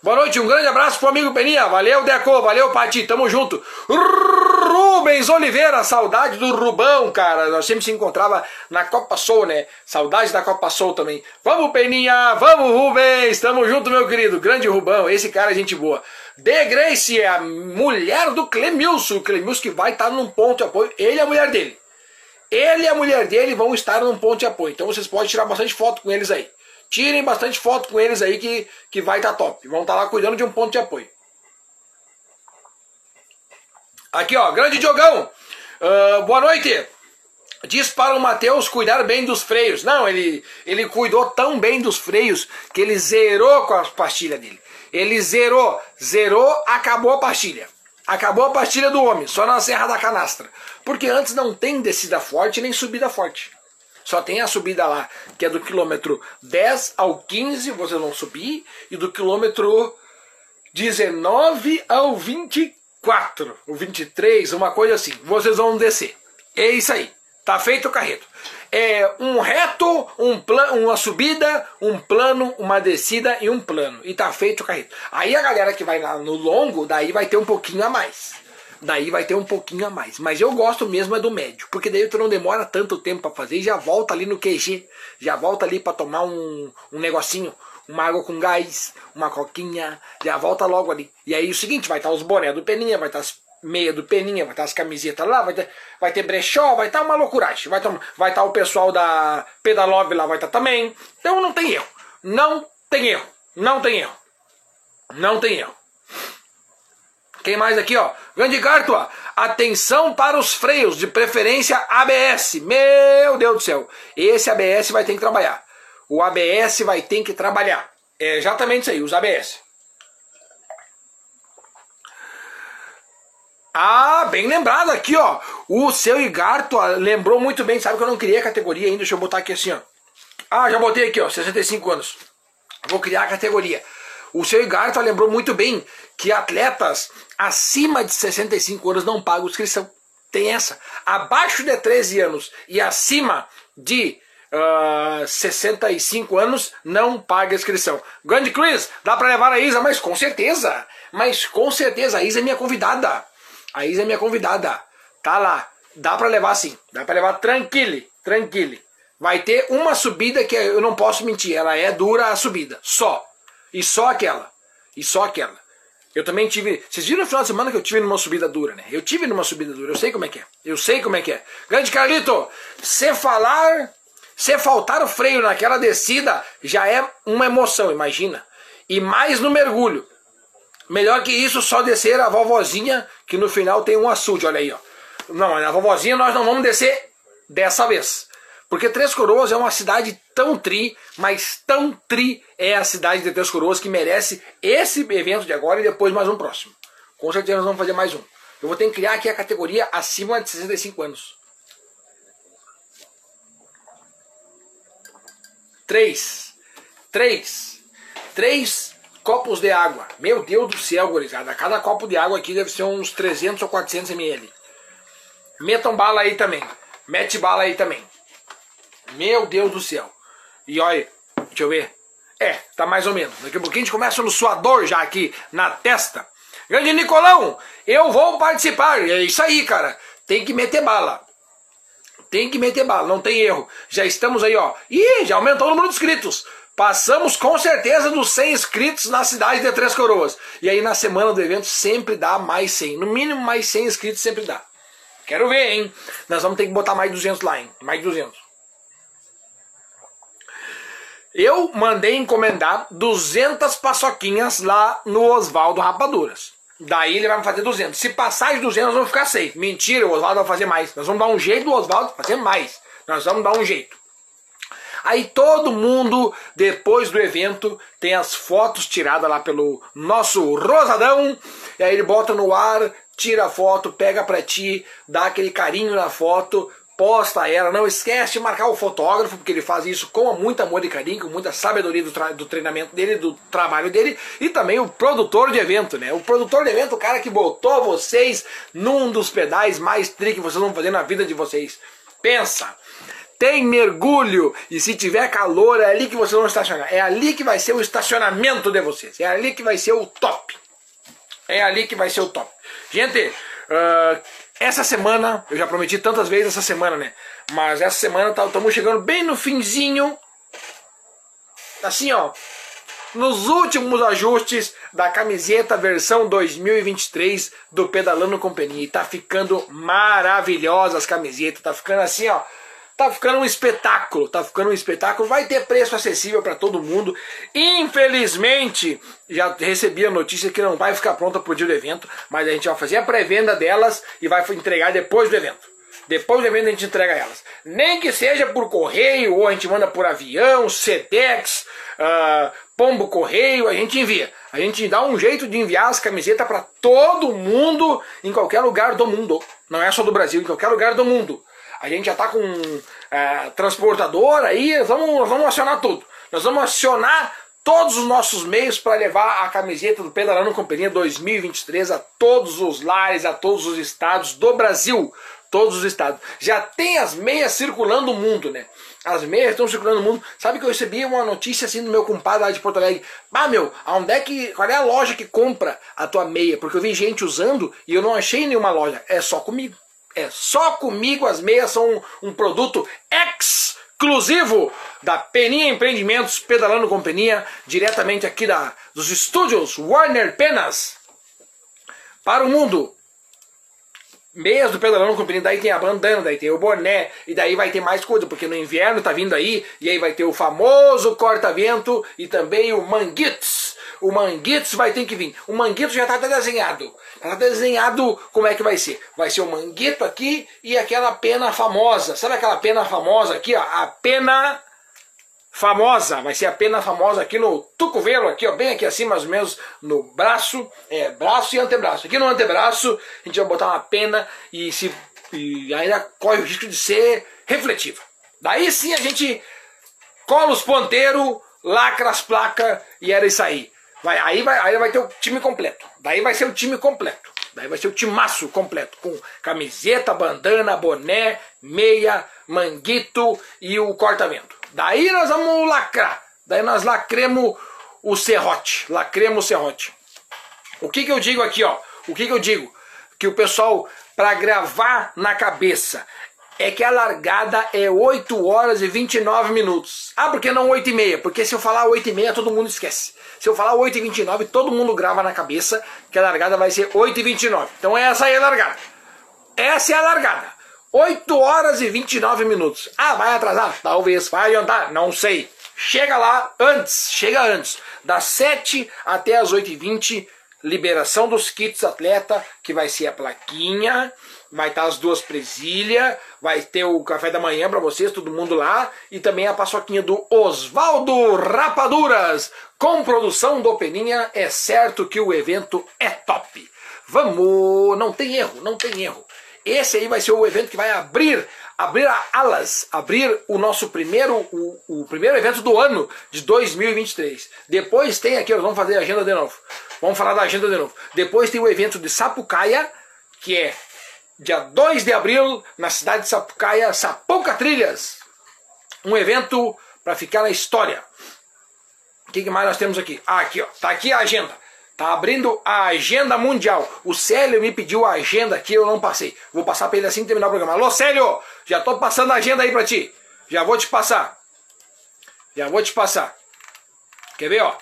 Speaker 1: Boa noite, um grande abraço pro amigo Peninha. Valeu, Deco. Valeu, Pati. Tamo junto. Rubens Oliveira, saudade do Rubão, cara. Nós sempre se encontrava na Copa Soul, né? Saudade da Copa Soul também. Vamos, Peninha. Vamos, Rubens. Tamo junto, meu querido. Grande Rubão. Esse cara é gente boa. De Grace é a mulher do Clemilson. O Clemilson que vai estar num ponto de apoio. Ele é a mulher dele. Ele e a mulher dele vão estar num ponto de apoio. Então vocês podem tirar bastante foto com eles aí. Tirem bastante foto com eles aí que, que vai estar tá top. Vão estar tá lá cuidando de um ponto de apoio. Aqui, ó, grande Diogão. Uh, boa noite. Diz para o Matheus cuidar bem dos freios. Não, ele, ele cuidou tão bem dos freios que ele zerou com a pastilha dele. Ele zerou, zerou, acabou a pastilha. Acabou a pastilha do homem, só na Serra da Canastra. Porque antes não tem descida forte nem subida forte. Só tem a subida lá, que é do quilômetro 10 ao 15, vocês vão subir, e do quilômetro 19 ao 24, o 23, uma coisa assim. Vocês vão descer. É isso aí. Tá feito o carreto. É um reto, um plano, uma subida, um plano, uma descida e um plano. E tá feito o carreto. Aí a galera que vai lá no longo, daí vai ter um pouquinho a mais daí vai ter um pouquinho a mais. Mas eu gosto mesmo é do médio, porque daí tu não demora tanto tempo para fazer e já volta ali no QG, já volta ali para tomar um, um negocinho, uma água com gás, uma coquinha, já volta logo ali. E aí o seguinte, vai estar tá os boné do Peninha, vai estar tá as meia do Peninha, vai estar tá as camisetas lá, vai ter, vai ter brechó, vai estar uma loucuragem, vai estar vai tá o pessoal da Pedalove lá, vai estar também. Então não tem erro, não tem erro, não tem erro, não tem erro. Quem mais aqui, ó? Grande Gartua, atenção para os freios, de preferência ABS. Meu Deus do céu, esse ABS vai ter que trabalhar. O ABS vai ter que trabalhar. É exatamente isso aí, os ABS. Ah, bem lembrado aqui, ó. O seu Igarto lembrou muito bem. Sabe que eu não criei a categoria ainda? Deixa eu botar aqui assim, ó. Ah, já botei aqui, ó. 65 anos. Vou criar a categoria. O seu Igarto lembrou muito bem que atletas acima de 65 anos não pagam inscrição. Tem essa. Abaixo de 13 anos e acima de uh, ah, 65 anos não paga inscrição. Grande Chris, dá para levar a Isa? Mas com certeza. Mas com certeza, a Isa é minha convidada. A Isa é minha convidada. Tá lá. Dá para levar sim. Dá para levar tranquilo, tranquilo. Vai ter uma subida que eu não posso mentir. Ela é dura a subida. Só. E só aquela. E só aquela. Eu também tive. Vocês viram no final de semana que eu tive numa subida dura, né? Eu tive numa subida dura. Eu sei como é que é. Eu sei como é que é. Grande Carlito, se falar. Se faltar o freio naquela descida, já é uma emoção, imagina. E mais no mergulho. Melhor que isso, só descer a vovozinha, que no final tem um açude, olha aí, ó. Não, a vovozinha nós não vamos descer dessa vez. Porque Três Coroas é uma cidade tão tri, mas tão tri é a cidade de Três Coroas que merece esse evento de agora e depois mais um próximo. Com certeza nós vamos fazer mais um. Eu vou ter que criar aqui a categoria acima de 65 anos. Três. Três. Três copos de água. Meu Deus do céu, gurizada. Cada copo de água aqui deve ser uns 300 ou 400 ml. Metam bala aí também. Mete bala aí também. Meu Deus do céu. E olha, deixa eu ver. É, tá mais ou menos. Daqui a pouquinho a gente começa no suador já aqui na testa. Grande Nicolão, eu vou participar. É isso aí, cara. Tem que meter bala. Tem que meter bala, não tem erro. Já estamos aí, ó. Ih, já aumentou o número de inscritos. Passamos com certeza dos 100 inscritos na cidade de Três Coroas. E aí na semana do evento sempre dá mais 100. No mínimo mais 100 inscritos sempre dá. Quero ver, hein? Nós vamos ter que botar mais 200 lá, hein? Mais 200. Eu mandei encomendar 200 paçoquinhas lá no Oswaldo Rapaduras. Daí ele vai me fazer 200. Se passar de 200, nós vamos ficar 100. Mentira, o Oswaldo vai fazer mais. Nós vamos dar um jeito do Oswaldo fazer mais. Nós vamos dar um jeito. Aí todo mundo, depois do evento, tem as fotos tiradas lá pelo nosso Rosadão. E aí ele bota no ar, tira a foto, pega pra ti, dá aquele carinho na foto, posta ela. Não esquece de marcar o fotógrafo, porque ele faz isso com muito amor e carinho, com muita sabedoria do, do treinamento dele, do trabalho dele. E também o produtor de evento, né? O produtor de evento, o cara que botou vocês num dos pedais mais tri que vocês vão fazer na vida de vocês. Pensa! tem mergulho e se tiver calor é ali que vocês vão estacionar. É ali que vai ser o estacionamento de vocês. É ali que vai ser o top. É ali que vai ser o top. Gente, uh, essa semana, eu já prometi tantas vezes essa semana, né? Mas essa semana estamos tá, chegando bem no finzinho. Assim, ó. Nos últimos ajustes da camiseta versão 2023 do Pedalando Companhia. Tá ficando maravilhosa as camisetas. Tá ficando assim, ó Tá ficando um espetáculo, tá ficando um espetáculo. Vai ter preço acessível para todo mundo. Infelizmente, já recebi a notícia que não vai ficar pronta pro dia do evento, mas a gente vai fazer a pré-venda delas e vai entregar depois do evento. Depois do evento a gente entrega elas. Nem que seja por correio, ou a gente manda por avião, Sedex, uh, pombo correio, a gente envia. A gente dá um jeito de enviar as camisetas para todo mundo, em qualquer lugar do mundo. Não é só do Brasil, em qualquer lugar do mundo. A gente já está com é, transportador aí, vamos, vamos acionar tudo. Nós vamos acionar todos os nossos meios para levar a camiseta do Pedalando Companhia 2023 a todos os lares, a todos os estados do Brasil. Todos os estados. Já tem as meias circulando o mundo, né? As meias estão circulando o mundo. Sabe que eu recebi uma notícia assim do meu compadre lá de Porto Alegre. Ah, meu, aonde é que. Qual é a loja que compra a tua meia? Porque eu vi gente usando e eu não achei nenhuma loja. É só comigo. É só comigo as meias são um, produto exclusivo da Peninha Empreendimentos, pedalando com Peninha, diretamente aqui da, dos estúdios Warner Penas para o mundo. Meias do Pedalando com Peninha, daí tem a bandana, daí tem o boné, e daí vai ter mais coisa, porque no inverno tá vindo aí, e aí vai ter o famoso corta-vento e também o manguitos o Manguitos vai ter que vir. O Manguito já está desenhado. Está desenhado como é que vai ser. Vai ser o Manguito aqui e aquela pena famosa. Sabe aquela pena famosa aqui? Ó? A pena famosa, vai ser a pena famosa aqui no tucovelo, aqui ó, bem aqui assim mais ou menos no braço, é, braço e antebraço. Aqui no antebraço a gente vai botar uma pena e, se, e ainda corre o risco de ser refletiva. Daí sim a gente cola os ponteiros, lacra as placas e era isso aí. Vai, aí, vai, aí vai ter o time completo. Daí vai ser o time completo. Daí vai ser o timaço completo, com camiseta, bandana, boné, meia, manguito e o corta-vento. Daí nós vamos lacrar. Daí nós lacremos o serrote. Lacremos o serrote. O que, que eu digo aqui, ó? O que, que eu digo? Que o pessoal, para gravar na cabeça, é que a largada é 8 horas e 29 minutos. Ah, por que não 8 e meia? Porque se eu falar 8 e meia, todo mundo esquece. Se eu falar 8 e 29, todo mundo grava na cabeça que a largada vai ser 8 e 29. Então essa aí é a largada. Essa é a largada. 8 horas e 29 minutos. Ah, vai atrasar? Talvez. Vai adiantar? Não sei. Chega lá antes, chega antes. Das 7 até as 8 e 20 liberação dos kits atleta, que vai ser a plaquinha, vai estar as duas presilhas, vai ter o café da manhã para vocês, todo mundo lá, e também a paçoquinha do Oswaldo Rapaduras, com produção do Peninha, é certo que o evento é top. Vamos, não tem erro, não tem erro. Esse aí vai ser o evento que vai abrir abrir alas, abrir o nosso primeiro, o, o, primeiro evento do ano de 2023. Depois tem aqui, vamos fazer a agenda de novo. Vamos falar da agenda de novo. Depois tem o evento de Sapucaia, que é dia 2 de abril, na cidade de Sapucaia, Sapuca Trilhas. Um evento para ficar na história. O que mais nós temos aqui? Ah, aqui, ó. Tá aqui a agenda. Tá abrindo a agenda mundial. O Célio me pediu a agenda aqui, eu não passei. Vou passar para ele assim que terminar o programa. Alô, Célio! Já tô passando a agenda aí para ti. Já vou te passar. Já vou te passar. Quer ver, ó?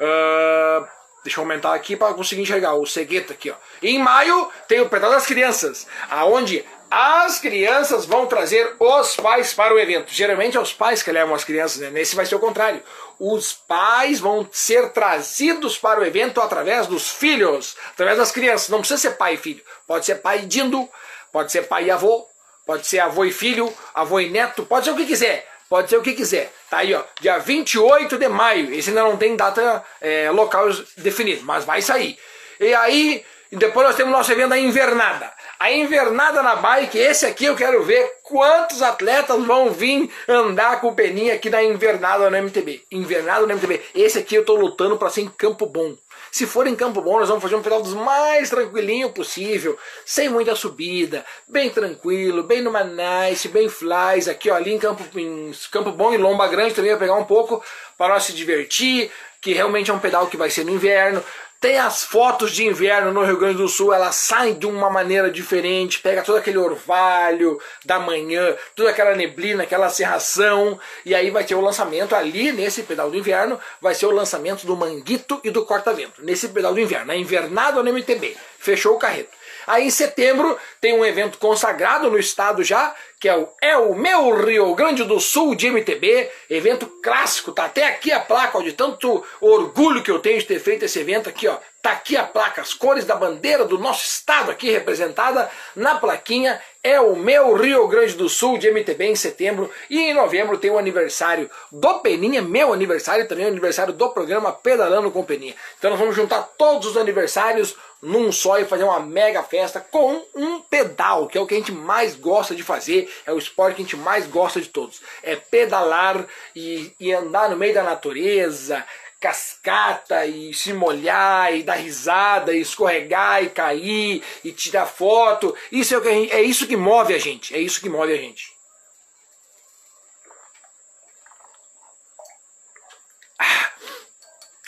Speaker 1: Uh, deixa eu aumentar aqui para conseguir enxergar o cegueta aqui, ó. Em maio tem o Pedal das Crianças, aonde as crianças vão trazer os pais para o evento. Geralmente é os pais que levam as crianças, né? Nesse vai ser o contrário. Os pais vão ser trazidos para o evento através dos filhos, através das crianças. Não precisa ser pai e filho. Pode ser pai e dindo, pode ser pai e avô, pode ser avô e filho, avô e neto, pode ser o que quiser. Pode ser o que quiser. Tá aí, ó. Dia 28 de maio. Esse ainda não tem data é, local definida, mas vai sair. E aí, depois nós temos nosso evento da invernada. A invernada na bike, esse aqui eu quero ver quantos atletas vão vir andar com o Peninha aqui na invernada no MTB. Invernada no MTB. Esse aqui eu tô lutando para ser em Campo Bom. Se for em Campo Bom, nós vamos fazer um pedal dos mais tranquilinho possível, sem muita subida, bem tranquilo, bem numa nice, bem flies, aqui ó, ali em Campo, em Campo Bom e Lomba Grande também vai pegar um pouco para nós se divertir, que realmente é um pedal que vai ser no inverno. Tem as fotos de inverno no Rio Grande do Sul, elas saem de uma maneira diferente, pega todo aquele orvalho da manhã, toda aquela neblina, aquela serração, e aí vai ter o lançamento ali nesse pedal do inverno, vai ser o lançamento do Manguito e do Corta-Vento, nesse pedal do inverno, na invernada no MTB. Fechou o carreto. Aí em setembro tem um evento consagrado no estado já, que é o, é o meu Rio Grande do Sul de MTB, evento clássico, tá até aqui a placa, ó, de tanto orgulho que eu tenho de ter feito esse evento aqui, ó. Tá aqui a placa, as cores da bandeira do nosso estado aqui representada na plaquinha. É o meu Rio Grande do Sul de MTB em setembro e em novembro tem o aniversário do Peninha, meu aniversário também, o aniversário do programa Pedalando com Peninha. Então nós vamos juntar todos os aniversários num só e fazer uma mega festa com um pedal, que é o que a gente mais gosta de fazer, é o esporte que a gente mais gosta de todos. É pedalar e, e andar no meio da natureza, cascata e se molhar e dar risada e escorregar e cair e tirar foto. Isso é, o que gente, é isso que move a gente. É isso que move a gente.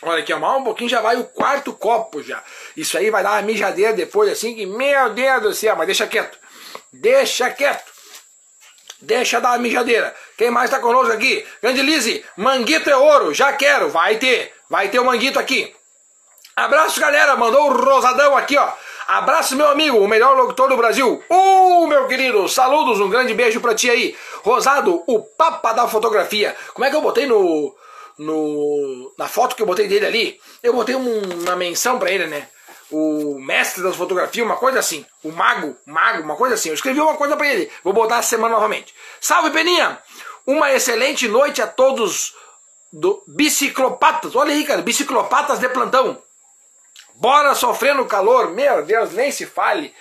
Speaker 1: Olha aqui, mal um pouquinho já vai o quarto copo já. Isso aí vai dar uma mijadeira depois assim que, meu Deus do céu, mas deixa quieto. Deixa quieto. Deixa dar a mijadeira. Quem mais está conosco aqui? Grande Lise, Manguito é ouro, já quero. Vai ter, vai ter o Manguito aqui. Abraço, galera. Mandou o Rosadão aqui, ó. Abraço, meu amigo, o melhor locutor do Brasil. Uh, meu querido, saludos, um grande beijo pra ti aí. Rosado, o papa da fotografia. Como é que eu botei no, no na foto que eu botei dele ali? Eu botei um, uma menção pra ele, né? o mestre das fotografias, uma coisa assim. O mago, mago, uma coisa assim. Eu escrevi uma coisa para ele. Vou botar essa semana novamente. Salve, Peninha! Uma excelente noite a todos do biciclopatas. Olha aí, cara, biciclopatas de plantão. Bora sofrer no calor, meu Deus, nem se fale.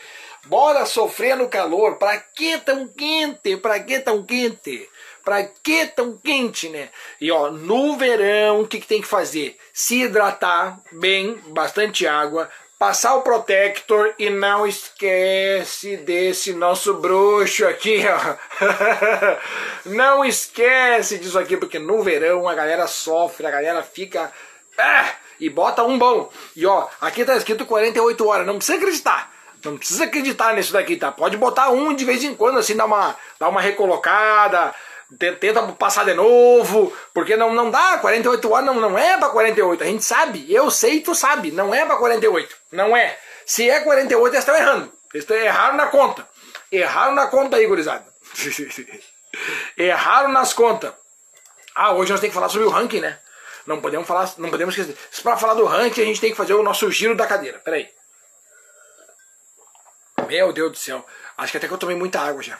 Speaker 1: Bora sofrer no calor. Pra que tão quente? Pra que tão quente? Pra que tão quente, né? E ó, no verão, o que, que tem que fazer? Se hidratar bem, bastante água, passar o protector e não esquece desse nosso bruxo aqui, ó. não esquece disso aqui, porque no verão a galera sofre, a galera fica. Ah, e bota um bom. E ó, aqui tá escrito 48 horas, não precisa acreditar. Não precisa acreditar nisso daqui, tá? Pode botar um de vez em quando, assim, dar uma, dar uma recolocada, tenta passar de novo, porque não, não dá, 48 horas não, não é pra 48, a gente sabe, eu sei tu sabe, não é pra 48, não é. Se é 48, eles estão errando, eles estão erraram na conta, erraram na conta aí, gurizada. erraram nas contas. Ah, hoje nós temos que falar sobre o ranking, né? Não podemos falar, não podemos esquecer. Para falar do ranking, a gente tem que fazer o nosso giro da cadeira. Peraí. Meu Deus do céu. Acho que até que eu tomei muita água já.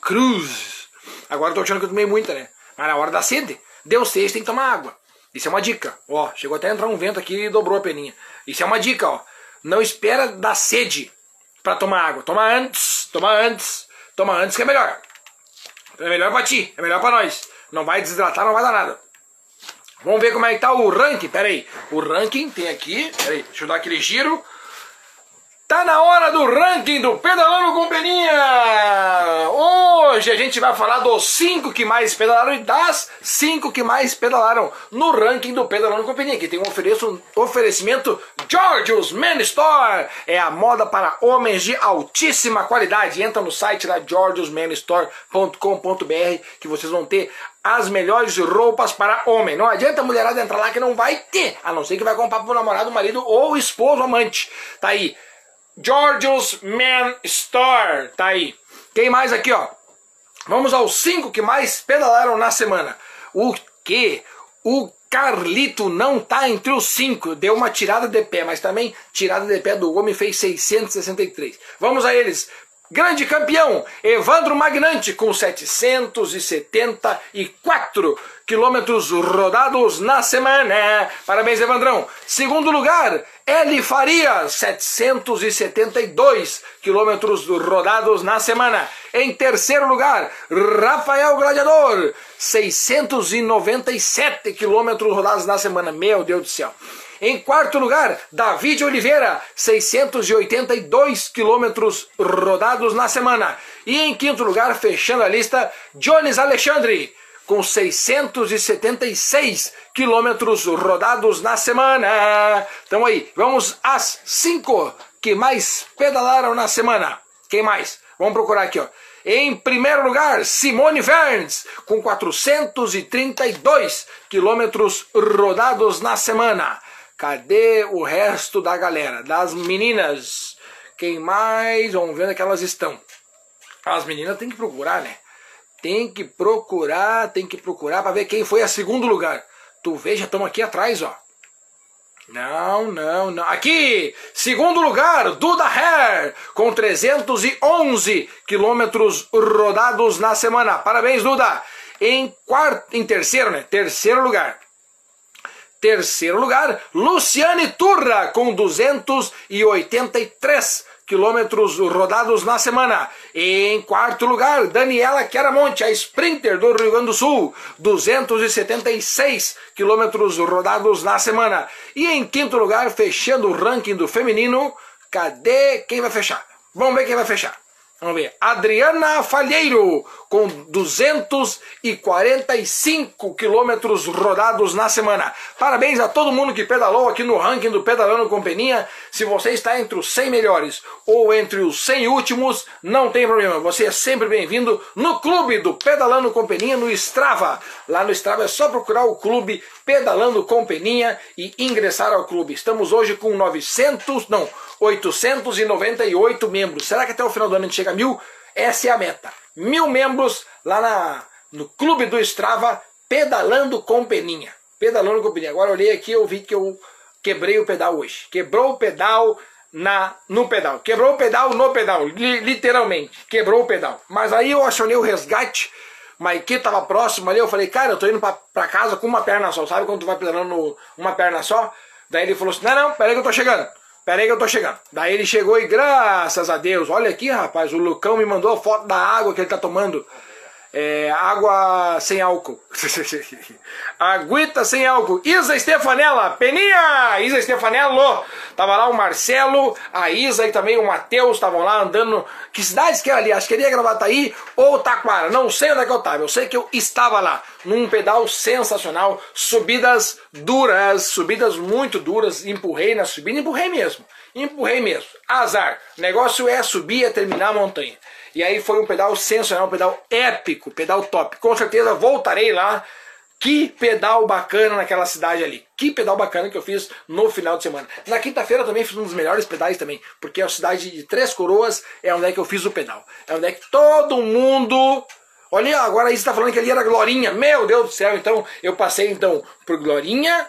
Speaker 1: Cruz. Agora eu tô achando que eu tomei muita, né? Mas na hora da sede, deu sede, tem que tomar água. Isso é uma dica. Ó, chegou até a entrar um vento aqui e dobrou a peninha. Isso é uma dica, ó. Não espera dar sede para tomar água. Toma antes, toma antes, toma antes que é melhor. É melhor pra ti, é melhor pra nós. Não vai desidratar, não vai dar nada. Vamos ver como é que tá o ranking. Pera aí. O ranking tem aqui. Pera aí, deixa eu dar aquele giro. Tá na hora do ranking do Pedalando com Peninha! Hoje a gente vai falar dos 5 que mais pedalaram e das 5 que mais pedalaram no ranking do Pedalando com Peninha, que tem um, oferecimento George's Men Store. É a moda para homens de altíssima qualidade. Entra no site lá georgesmenstore.com.br que vocês vão ter as melhores roupas para homem. Não adianta a mulherada entrar lá que não vai ter, a não ser que vai comprar pro namorado, marido ou esposo, amante. Tá aí. George's Man Store, tá aí. Quem mais aqui, ó? Vamos aos cinco que mais pedalaram na semana. O que? O Carlito não tá entre os cinco. Deu uma tirada de pé, mas também tirada de pé do homem fez 663. Vamos a eles. Grande campeão, Evandro Magnante, com 774 quilômetros rodados na semana. Parabéns, Evandrão. Segundo lugar, Eli Faria, 772 quilômetros rodados na semana. Em terceiro lugar, Rafael Gladiador, 697 quilômetros rodados na semana. Meu Deus do céu. Em quarto lugar, David Oliveira, 682 quilômetros rodados na semana. E em quinto lugar, fechando a lista, Jones Alexandre, com 676 quilômetros rodados na semana. Então aí, vamos às cinco que mais pedalaram na semana. Quem mais? Vamos procurar aqui, ó. Em primeiro lugar, Simone Verns, com 432 quilômetros rodados na semana. Cadê o resto da galera? Das meninas. Quem mais? Vamos ver onde é que elas estão. As meninas tem que procurar, né? Tem que procurar, tem que procurar para ver quem foi a segundo lugar. Tu vê, já estamos aqui atrás, ó. Não, não, não. Aqui, segundo lugar, Duda Hair, com 311 quilômetros rodados na semana. Parabéns, Duda. Em quarto, em terceiro, né? Terceiro lugar. Terceiro lugar, Luciane Turra, com 283 quilômetros rodados na semana. Em quarto lugar, Daniela Queramonte, a sprinter do Rio Grande do Sul, 276 quilômetros rodados na semana. E em quinto lugar, fechando o ranking do feminino, cadê quem vai fechar? Vamos ver quem vai fechar. Vamos ver. Adriana Falheiro, com 245 quilômetros rodados na semana. Parabéns a todo mundo que pedalou aqui no ranking do Pedalando com Peninha. Se você está entre os 100 melhores ou entre os 100 últimos, não tem problema. Você é sempre bem-vindo no clube do Pedalando com Peninha no Strava. Lá no Strava é só procurar o clube Pedalando com Peninha e ingressar ao clube. Estamos hoje com 900, não, 898 membros. Será que até o final do ano a gente chega a mil? Essa é a meta. Mil membros lá na, no Clube do Strava, pedalando com peninha. Pedalando com peninha. Agora olhei aqui eu vi que eu quebrei o pedal hoje. Quebrou o pedal na no pedal. Quebrou o pedal no pedal, li, literalmente. Quebrou o pedal. Mas aí eu acionei o resgate Maique tava próximo ali, eu falei, cara, eu tô indo pra, pra casa com uma perna só, sabe quando tu vai pedalando uma perna só? Daí ele falou assim, não, não, peraí que eu tô chegando. Peraí que eu tô chegando. Daí ele chegou e graças a Deus, olha aqui rapaz, o Lucão me mandou foto da água que ele tá tomando. É, água sem álcool. Aguita sem álcool. Isa Stefanella, Peninha! Isa Stefanello. Tava lá o Marcelo, a Isa e também o Matheus estavam lá andando. Que cidades que é ali? Acho que ele Gravataí ou Taquara. Não sei onde é que eu tava. Eu sei que eu estava lá, num pedal sensacional. Subidas duras, subidas muito duras. Empurrei na subida, empurrei mesmo. Empurrei mesmo. Azar. O negócio é subir e terminar a montanha. E aí foi um pedal sensacional, um pedal épico, pedal top. Com certeza voltarei lá. Que pedal bacana naquela cidade ali. Que pedal bacana que eu fiz no final de semana. Na quinta-feira também fiz um dos melhores pedais também, porque a cidade de Três Coroas é onde é que eu fiz o pedal. É onde é que todo mundo Olha, agora está falando que ali era Glorinha. Meu Deus do céu, então eu passei então por Glorinha,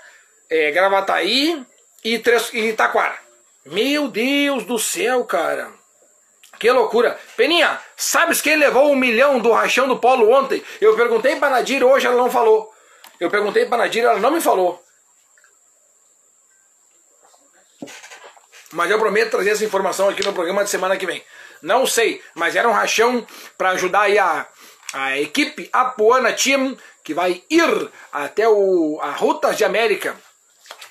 Speaker 1: é, Gravataí e, e Itaquara. Meu Deus do céu, cara. Que loucura. Peninha, sabes quem levou um milhão do rachão do Polo ontem? Eu perguntei para Nadir, hoje ela não falou. Eu perguntei para Nadir, ela não me falou. Mas eu prometo trazer essa informação aqui no programa de semana que vem. Não sei, mas era um rachão para ajudar aí a, a equipe Apuana Team, que vai ir até o, a Rutas de América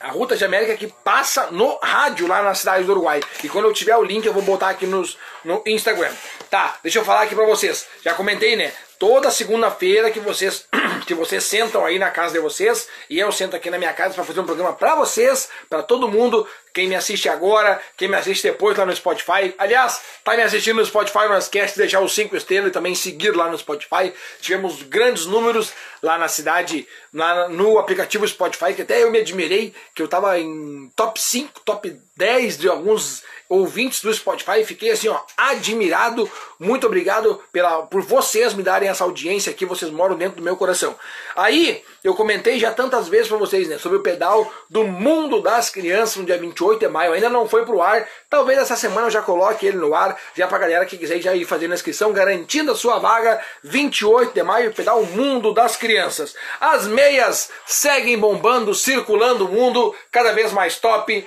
Speaker 1: a Ruta de América que passa no rádio lá na cidade do Uruguai. E quando eu tiver o link eu vou botar aqui nos, no Instagram. Tá, deixa eu falar aqui pra vocês. Já comentei, né? Toda segunda-feira que vocês que vocês sentam aí na casa de vocês e eu sento aqui na minha casa para fazer um programa para vocês, para todo mundo, quem me assiste agora, quem me assiste depois lá no Spotify. Aliás, tá me assistindo no Spotify, não esquece de deixar os 5 estrelas e também seguir lá no Spotify. Tivemos grandes números lá na cidade, lá no aplicativo Spotify, que até eu me admirei, que eu tava em top 5, top 10 de alguns ouvintes do Spotify, fiquei assim, ó, admirado. Muito obrigado pela, por vocês me darem essa audiência aqui, vocês moram dentro do meu coração. Aí, eu comentei já tantas vezes para vocês, né, sobre o pedal do Mundo das Crianças no dia 28 de maio, ainda não foi pro ar. Talvez essa semana eu já coloque ele no ar, já pra galera que quiser já ir fazendo a inscrição, garantindo a sua vaga, 28 de maio, pedal Mundo das Crianças. As meias seguem bombando, circulando o mundo, cada vez mais top.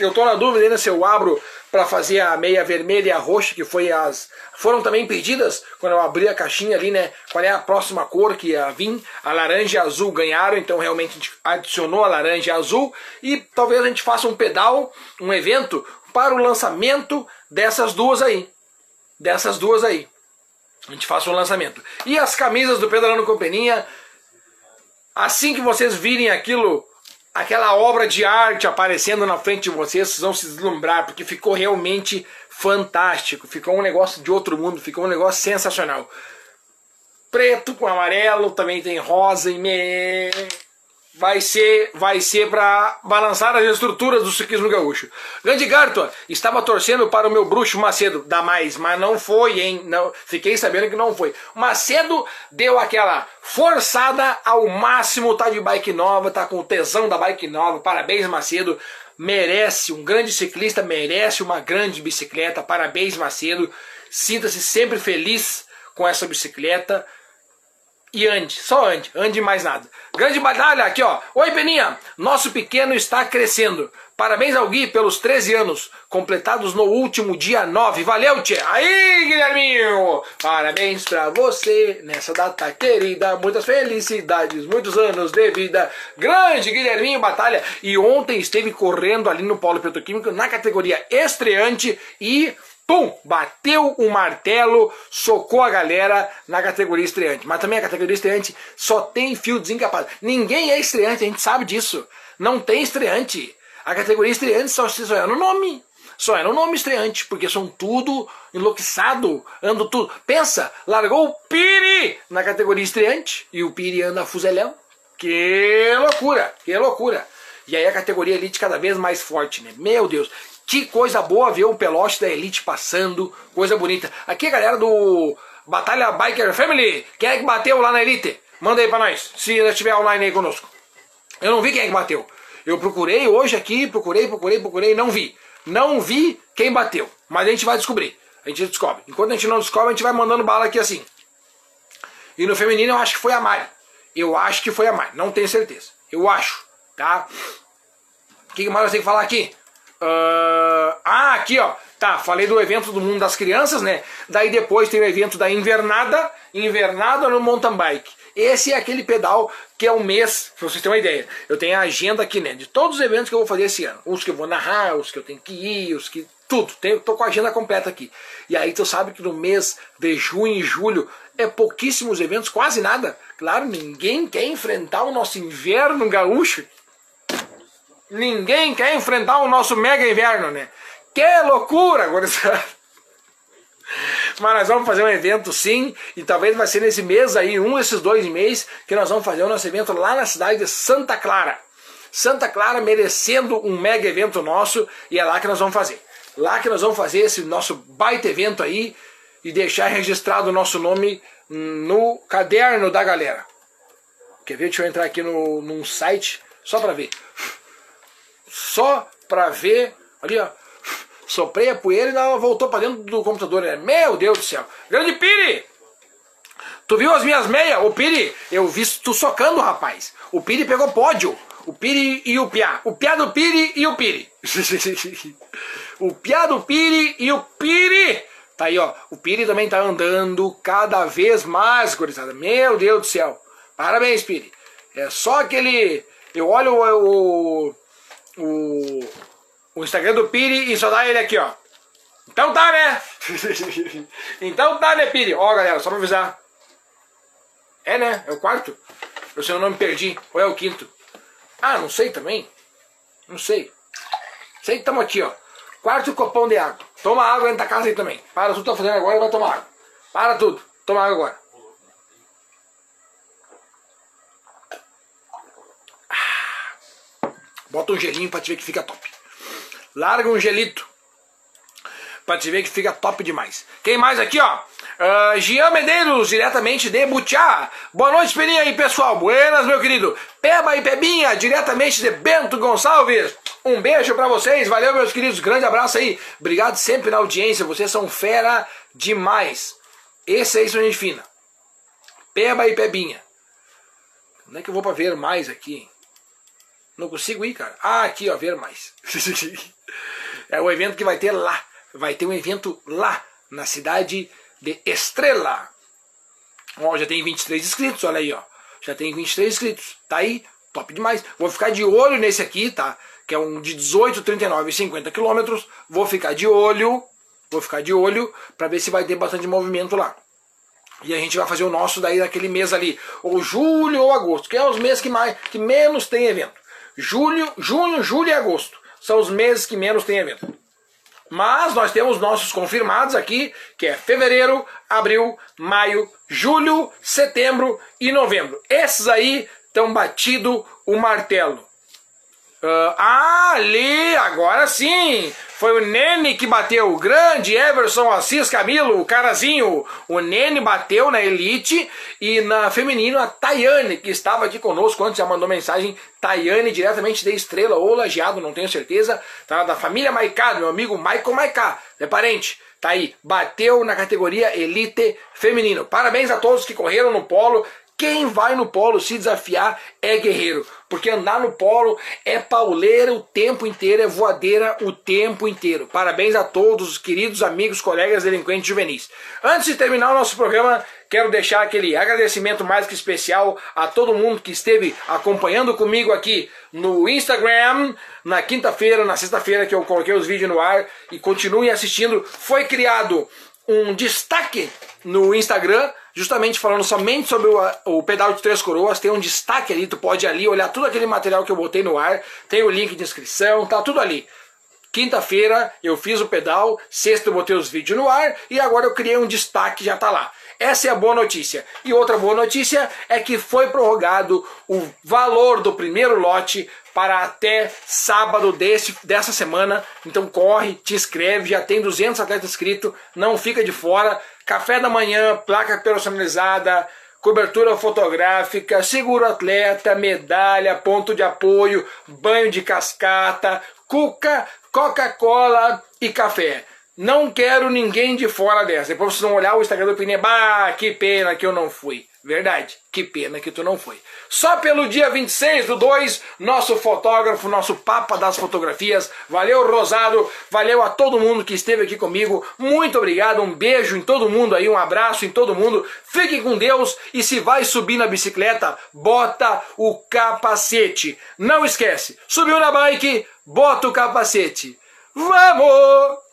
Speaker 1: Eu tô na dúvida ainda se eu abro para fazer a meia vermelha e a roxa, que foi as foram também pedidas quando eu abri a caixinha ali, né? Qual é a próxima cor que ia vir? A laranja e a azul ganharam, então realmente a gente adicionou a laranja e a azul e talvez a gente faça um pedal, um evento para o lançamento dessas duas aí. Dessas duas aí. A gente faça um lançamento. E as camisas do Pedalando com Peninha, assim que vocês virem aquilo aquela obra de arte aparecendo na frente de vocês, vocês vão se deslumbrar, porque ficou realmente fantástico, ficou um negócio de outro mundo, ficou um negócio sensacional. Preto com amarelo, também tem rosa e me vai ser vai ser para balançar as estruturas do ciclismo gaúcho. Grande Gartua, estava torcendo para o meu bruxo Macedo, dá mais, mas não foi, hein? Não, fiquei sabendo que não foi. Macedo deu aquela forçada ao máximo, tá de bike nova, tá com tesão da bike nova. Parabéns, Macedo. Merece, um grande ciclista merece uma grande bicicleta. Parabéns, Macedo. Sinta-se sempre feliz com essa bicicleta e ande, só ande, ande mais nada. Grande batalha aqui, ó. Oi, Peninha, nosso pequeno está crescendo. Parabéns ao Gui pelos 13 anos, completados no último dia 9. Valeu, tia! Aí, Guilherminho! Parabéns pra você nessa data querida. Muitas felicidades, muitos anos de vida. Grande Guilherminho Batalha. E ontem esteve correndo ali no Polo Petroquímico na categoria estreante e pum, bateu o martelo, socou a galera na categoria estreante. Mas também a categoria estreante só tem fio desencapado. Ninguém é estreante, a gente sabe disso. Não tem estreante. A categoria estreante só, só é no nome. Só é no nome estreante, porque são tudo enlouqueçado, ando tudo. Pensa, largou o Piri na categoria estreante e o Piri anda fuzelhão. Que loucura, que loucura. E aí a categoria elite cada vez mais forte, né? Meu Deus. Que coisa boa ver o pelote da Elite passando, coisa bonita. Aqui a galera do Batalha Biker Family, quem é que bateu lá na Elite? Manda aí pra nós, se ainda estiver online aí conosco. Eu não vi quem é que bateu. Eu procurei hoje aqui, procurei, procurei, procurei, não vi. Não vi quem bateu, mas a gente vai descobrir. A gente descobre. Enquanto a gente não descobre, a gente vai mandando bala aqui assim. E no feminino eu acho que foi a Mari. Eu acho que foi a Mari, não tenho certeza. Eu acho, tá? O que mais eu tenho que falar aqui? Uh, ah, aqui ó, tá, falei do evento do Mundo das Crianças, né? Daí depois tem o evento da Invernada, Invernada no mountain bike. Esse é aquele pedal que é um mês, pra vocês terem uma ideia. Eu tenho a agenda aqui, né? De todos os eventos que eu vou fazer esse ano. Os que eu vou narrar, os que eu tenho que ir, os que. Tudo. Tenho, tô com a agenda completa aqui. E aí tu sabe que no mês de junho e julho é pouquíssimos eventos, quase nada. Claro, ninguém quer enfrentar o nosso inverno gaúcho. Ninguém quer enfrentar o nosso mega inverno, né? Que loucura, agora Mas nós vamos fazer um evento sim, e talvez vai ser nesse mês aí, um desses dois meses, que nós vamos fazer o nosso evento lá na cidade de Santa Clara. Santa Clara merecendo um mega evento nosso, e é lá que nós vamos fazer. Lá que nós vamos fazer esse nosso baita evento aí e deixar registrado o nosso nome no caderno da galera. Quer ver? Deixa eu entrar aqui no, num site só para ver. Só para ver. Ali, ó. Soprei a poeira e ela voltou para dentro do computador. Né? Meu Deus do céu. Grande Piri! Tu viu as minhas meias? O Piri, eu vi tu socando, rapaz. O Piri pegou pódio. O Piri e o Piá. O Piá do Piri e o Piri. o Piá do Piri e o Piri. Tá aí, ó. O Piri também tá andando cada vez mais, gurizada. Meu Deus do céu. Parabéns, Piri. É só aquele. Eu olho o, o, o Instagram do Piri e só dá ele aqui, ó. Então tá, né? então tá, né, Piri? Ó, galera, só pra avisar. É, né? É o quarto? Eu sei o nome perdi. Ou é o quinto? Ah, não sei também. Não sei. Sei que estamos aqui, ó. Quarto copão de água. Toma água dentro da casa aí também. Para tudo que tá fazendo agora e vai tomar água. Para tudo. Toma água agora. Bota um gelinho pra te ver que fica top. Larga um gelito. Pra te ver que fica top demais. Quem mais aqui, ó? Uh, Gian Medeiros, diretamente de Butiá. Boa noite, Peninha aí, pessoal. Buenas, meu querido. Peba e Pebinha, diretamente de Bento Gonçalves. Um beijo para vocês. Valeu, meus queridos. Grande abraço aí. Obrigado sempre na audiência. Vocês são fera demais. Esse aí são gente fina. Peba e Pebinha. Onde é que eu vou para ver mais aqui? Não consigo ir, cara. Ah, aqui, ó, ver mais. é o evento que vai ter lá. Vai ter um evento lá, na cidade de Estrela. Ó, já tem 23 inscritos, olha aí, ó. Já tem 23 inscritos. Tá aí, top demais. Vou ficar de olho nesse aqui, tá? Que é um de 18, 39 e 50 quilômetros. Vou ficar de olho, vou ficar de olho para ver se vai ter bastante movimento lá. E a gente vai fazer o nosso daí naquele mês ali, ou julho ou agosto, que é os meses que mais que menos tem evento. Julho, junho, julho e agosto são os meses que menos tem evento. Mas nós temos nossos confirmados aqui, que é fevereiro, abril, maio, julho, setembro e novembro. Esses aí estão batido o martelo. Uh, ah, ali, agora sim! Foi o Nene que bateu, o grande Everson Assis Camilo, o carazinho. O Nene bateu na Elite e na feminino a Tayane, que estava aqui conosco antes, já mandou mensagem. Tayane, diretamente de Estrela ou Lajeado, não tenho certeza. Tá da família Maiká, meu amigo Michael Maiká, é parente. Tá aí, bateu na categoria Elite Feminino. Parabéns a todos que correram no polo. Quem vai no polo se desafiar é guerreiro, porque andar no polo é pauleira o tempo inteiro, é voadeira o tempo inteiro. Parabéns a todos os queridos amigos, colegas delinquentes juvenis. Antes de terminar o nosso programa, quero deixar aquele agradecimento mais que especial a todo mundo que esteve acompanhando comigo aqui no Instagram, na quinta-feira, na sexta-feira que eu coloquei os vídeos no ar e continuem assistindo. Foi criado um destaque no Instagram justamente falando somente sobre o, o, pedal de Três Coroas, tem um destaque ali, tu pode ali olhar todo aquele material que eu botei no ar, tem o link de inscrição, tá tudo ali. Quinta-feira eu fiz o pedal, sexta eu botei os vídeos no ar e agora eu criei um destaque, já tá lá. Essa é a boa notícia. E outra boa notícia é que foi prorrogado o valor do primeiro lote para até sábado desse, dessa semana. Então corre, te inscreve, já tem 200 atletas inscritos, não fica de fora. Café da manhã, placa personalizada, cobertura fotográfica, seguro atleta, medalha, ponto de apoio, banho de cascata, cuca, Coca-Cola e café. Não quero ninguém de fora dessa. Depois vocês vão olhar o Instagram do Peninha. Bah, que pena que eu não fui. Verdade, que pena que tu não foi. Só pelo dia 26 do 2, nosso fotógrafo, nosso papa das fotografias. Valeu, Rosado. Valeu a todo mundo que esteve aqui comigo. Muito obrigado. Um beijo em todo mundo aí, um abraço em todo mundo. Fique com Deus e se vai subir na bicicleta, bota o capacete. Não esquece, subiu na bike, bota o capacete. Vamos!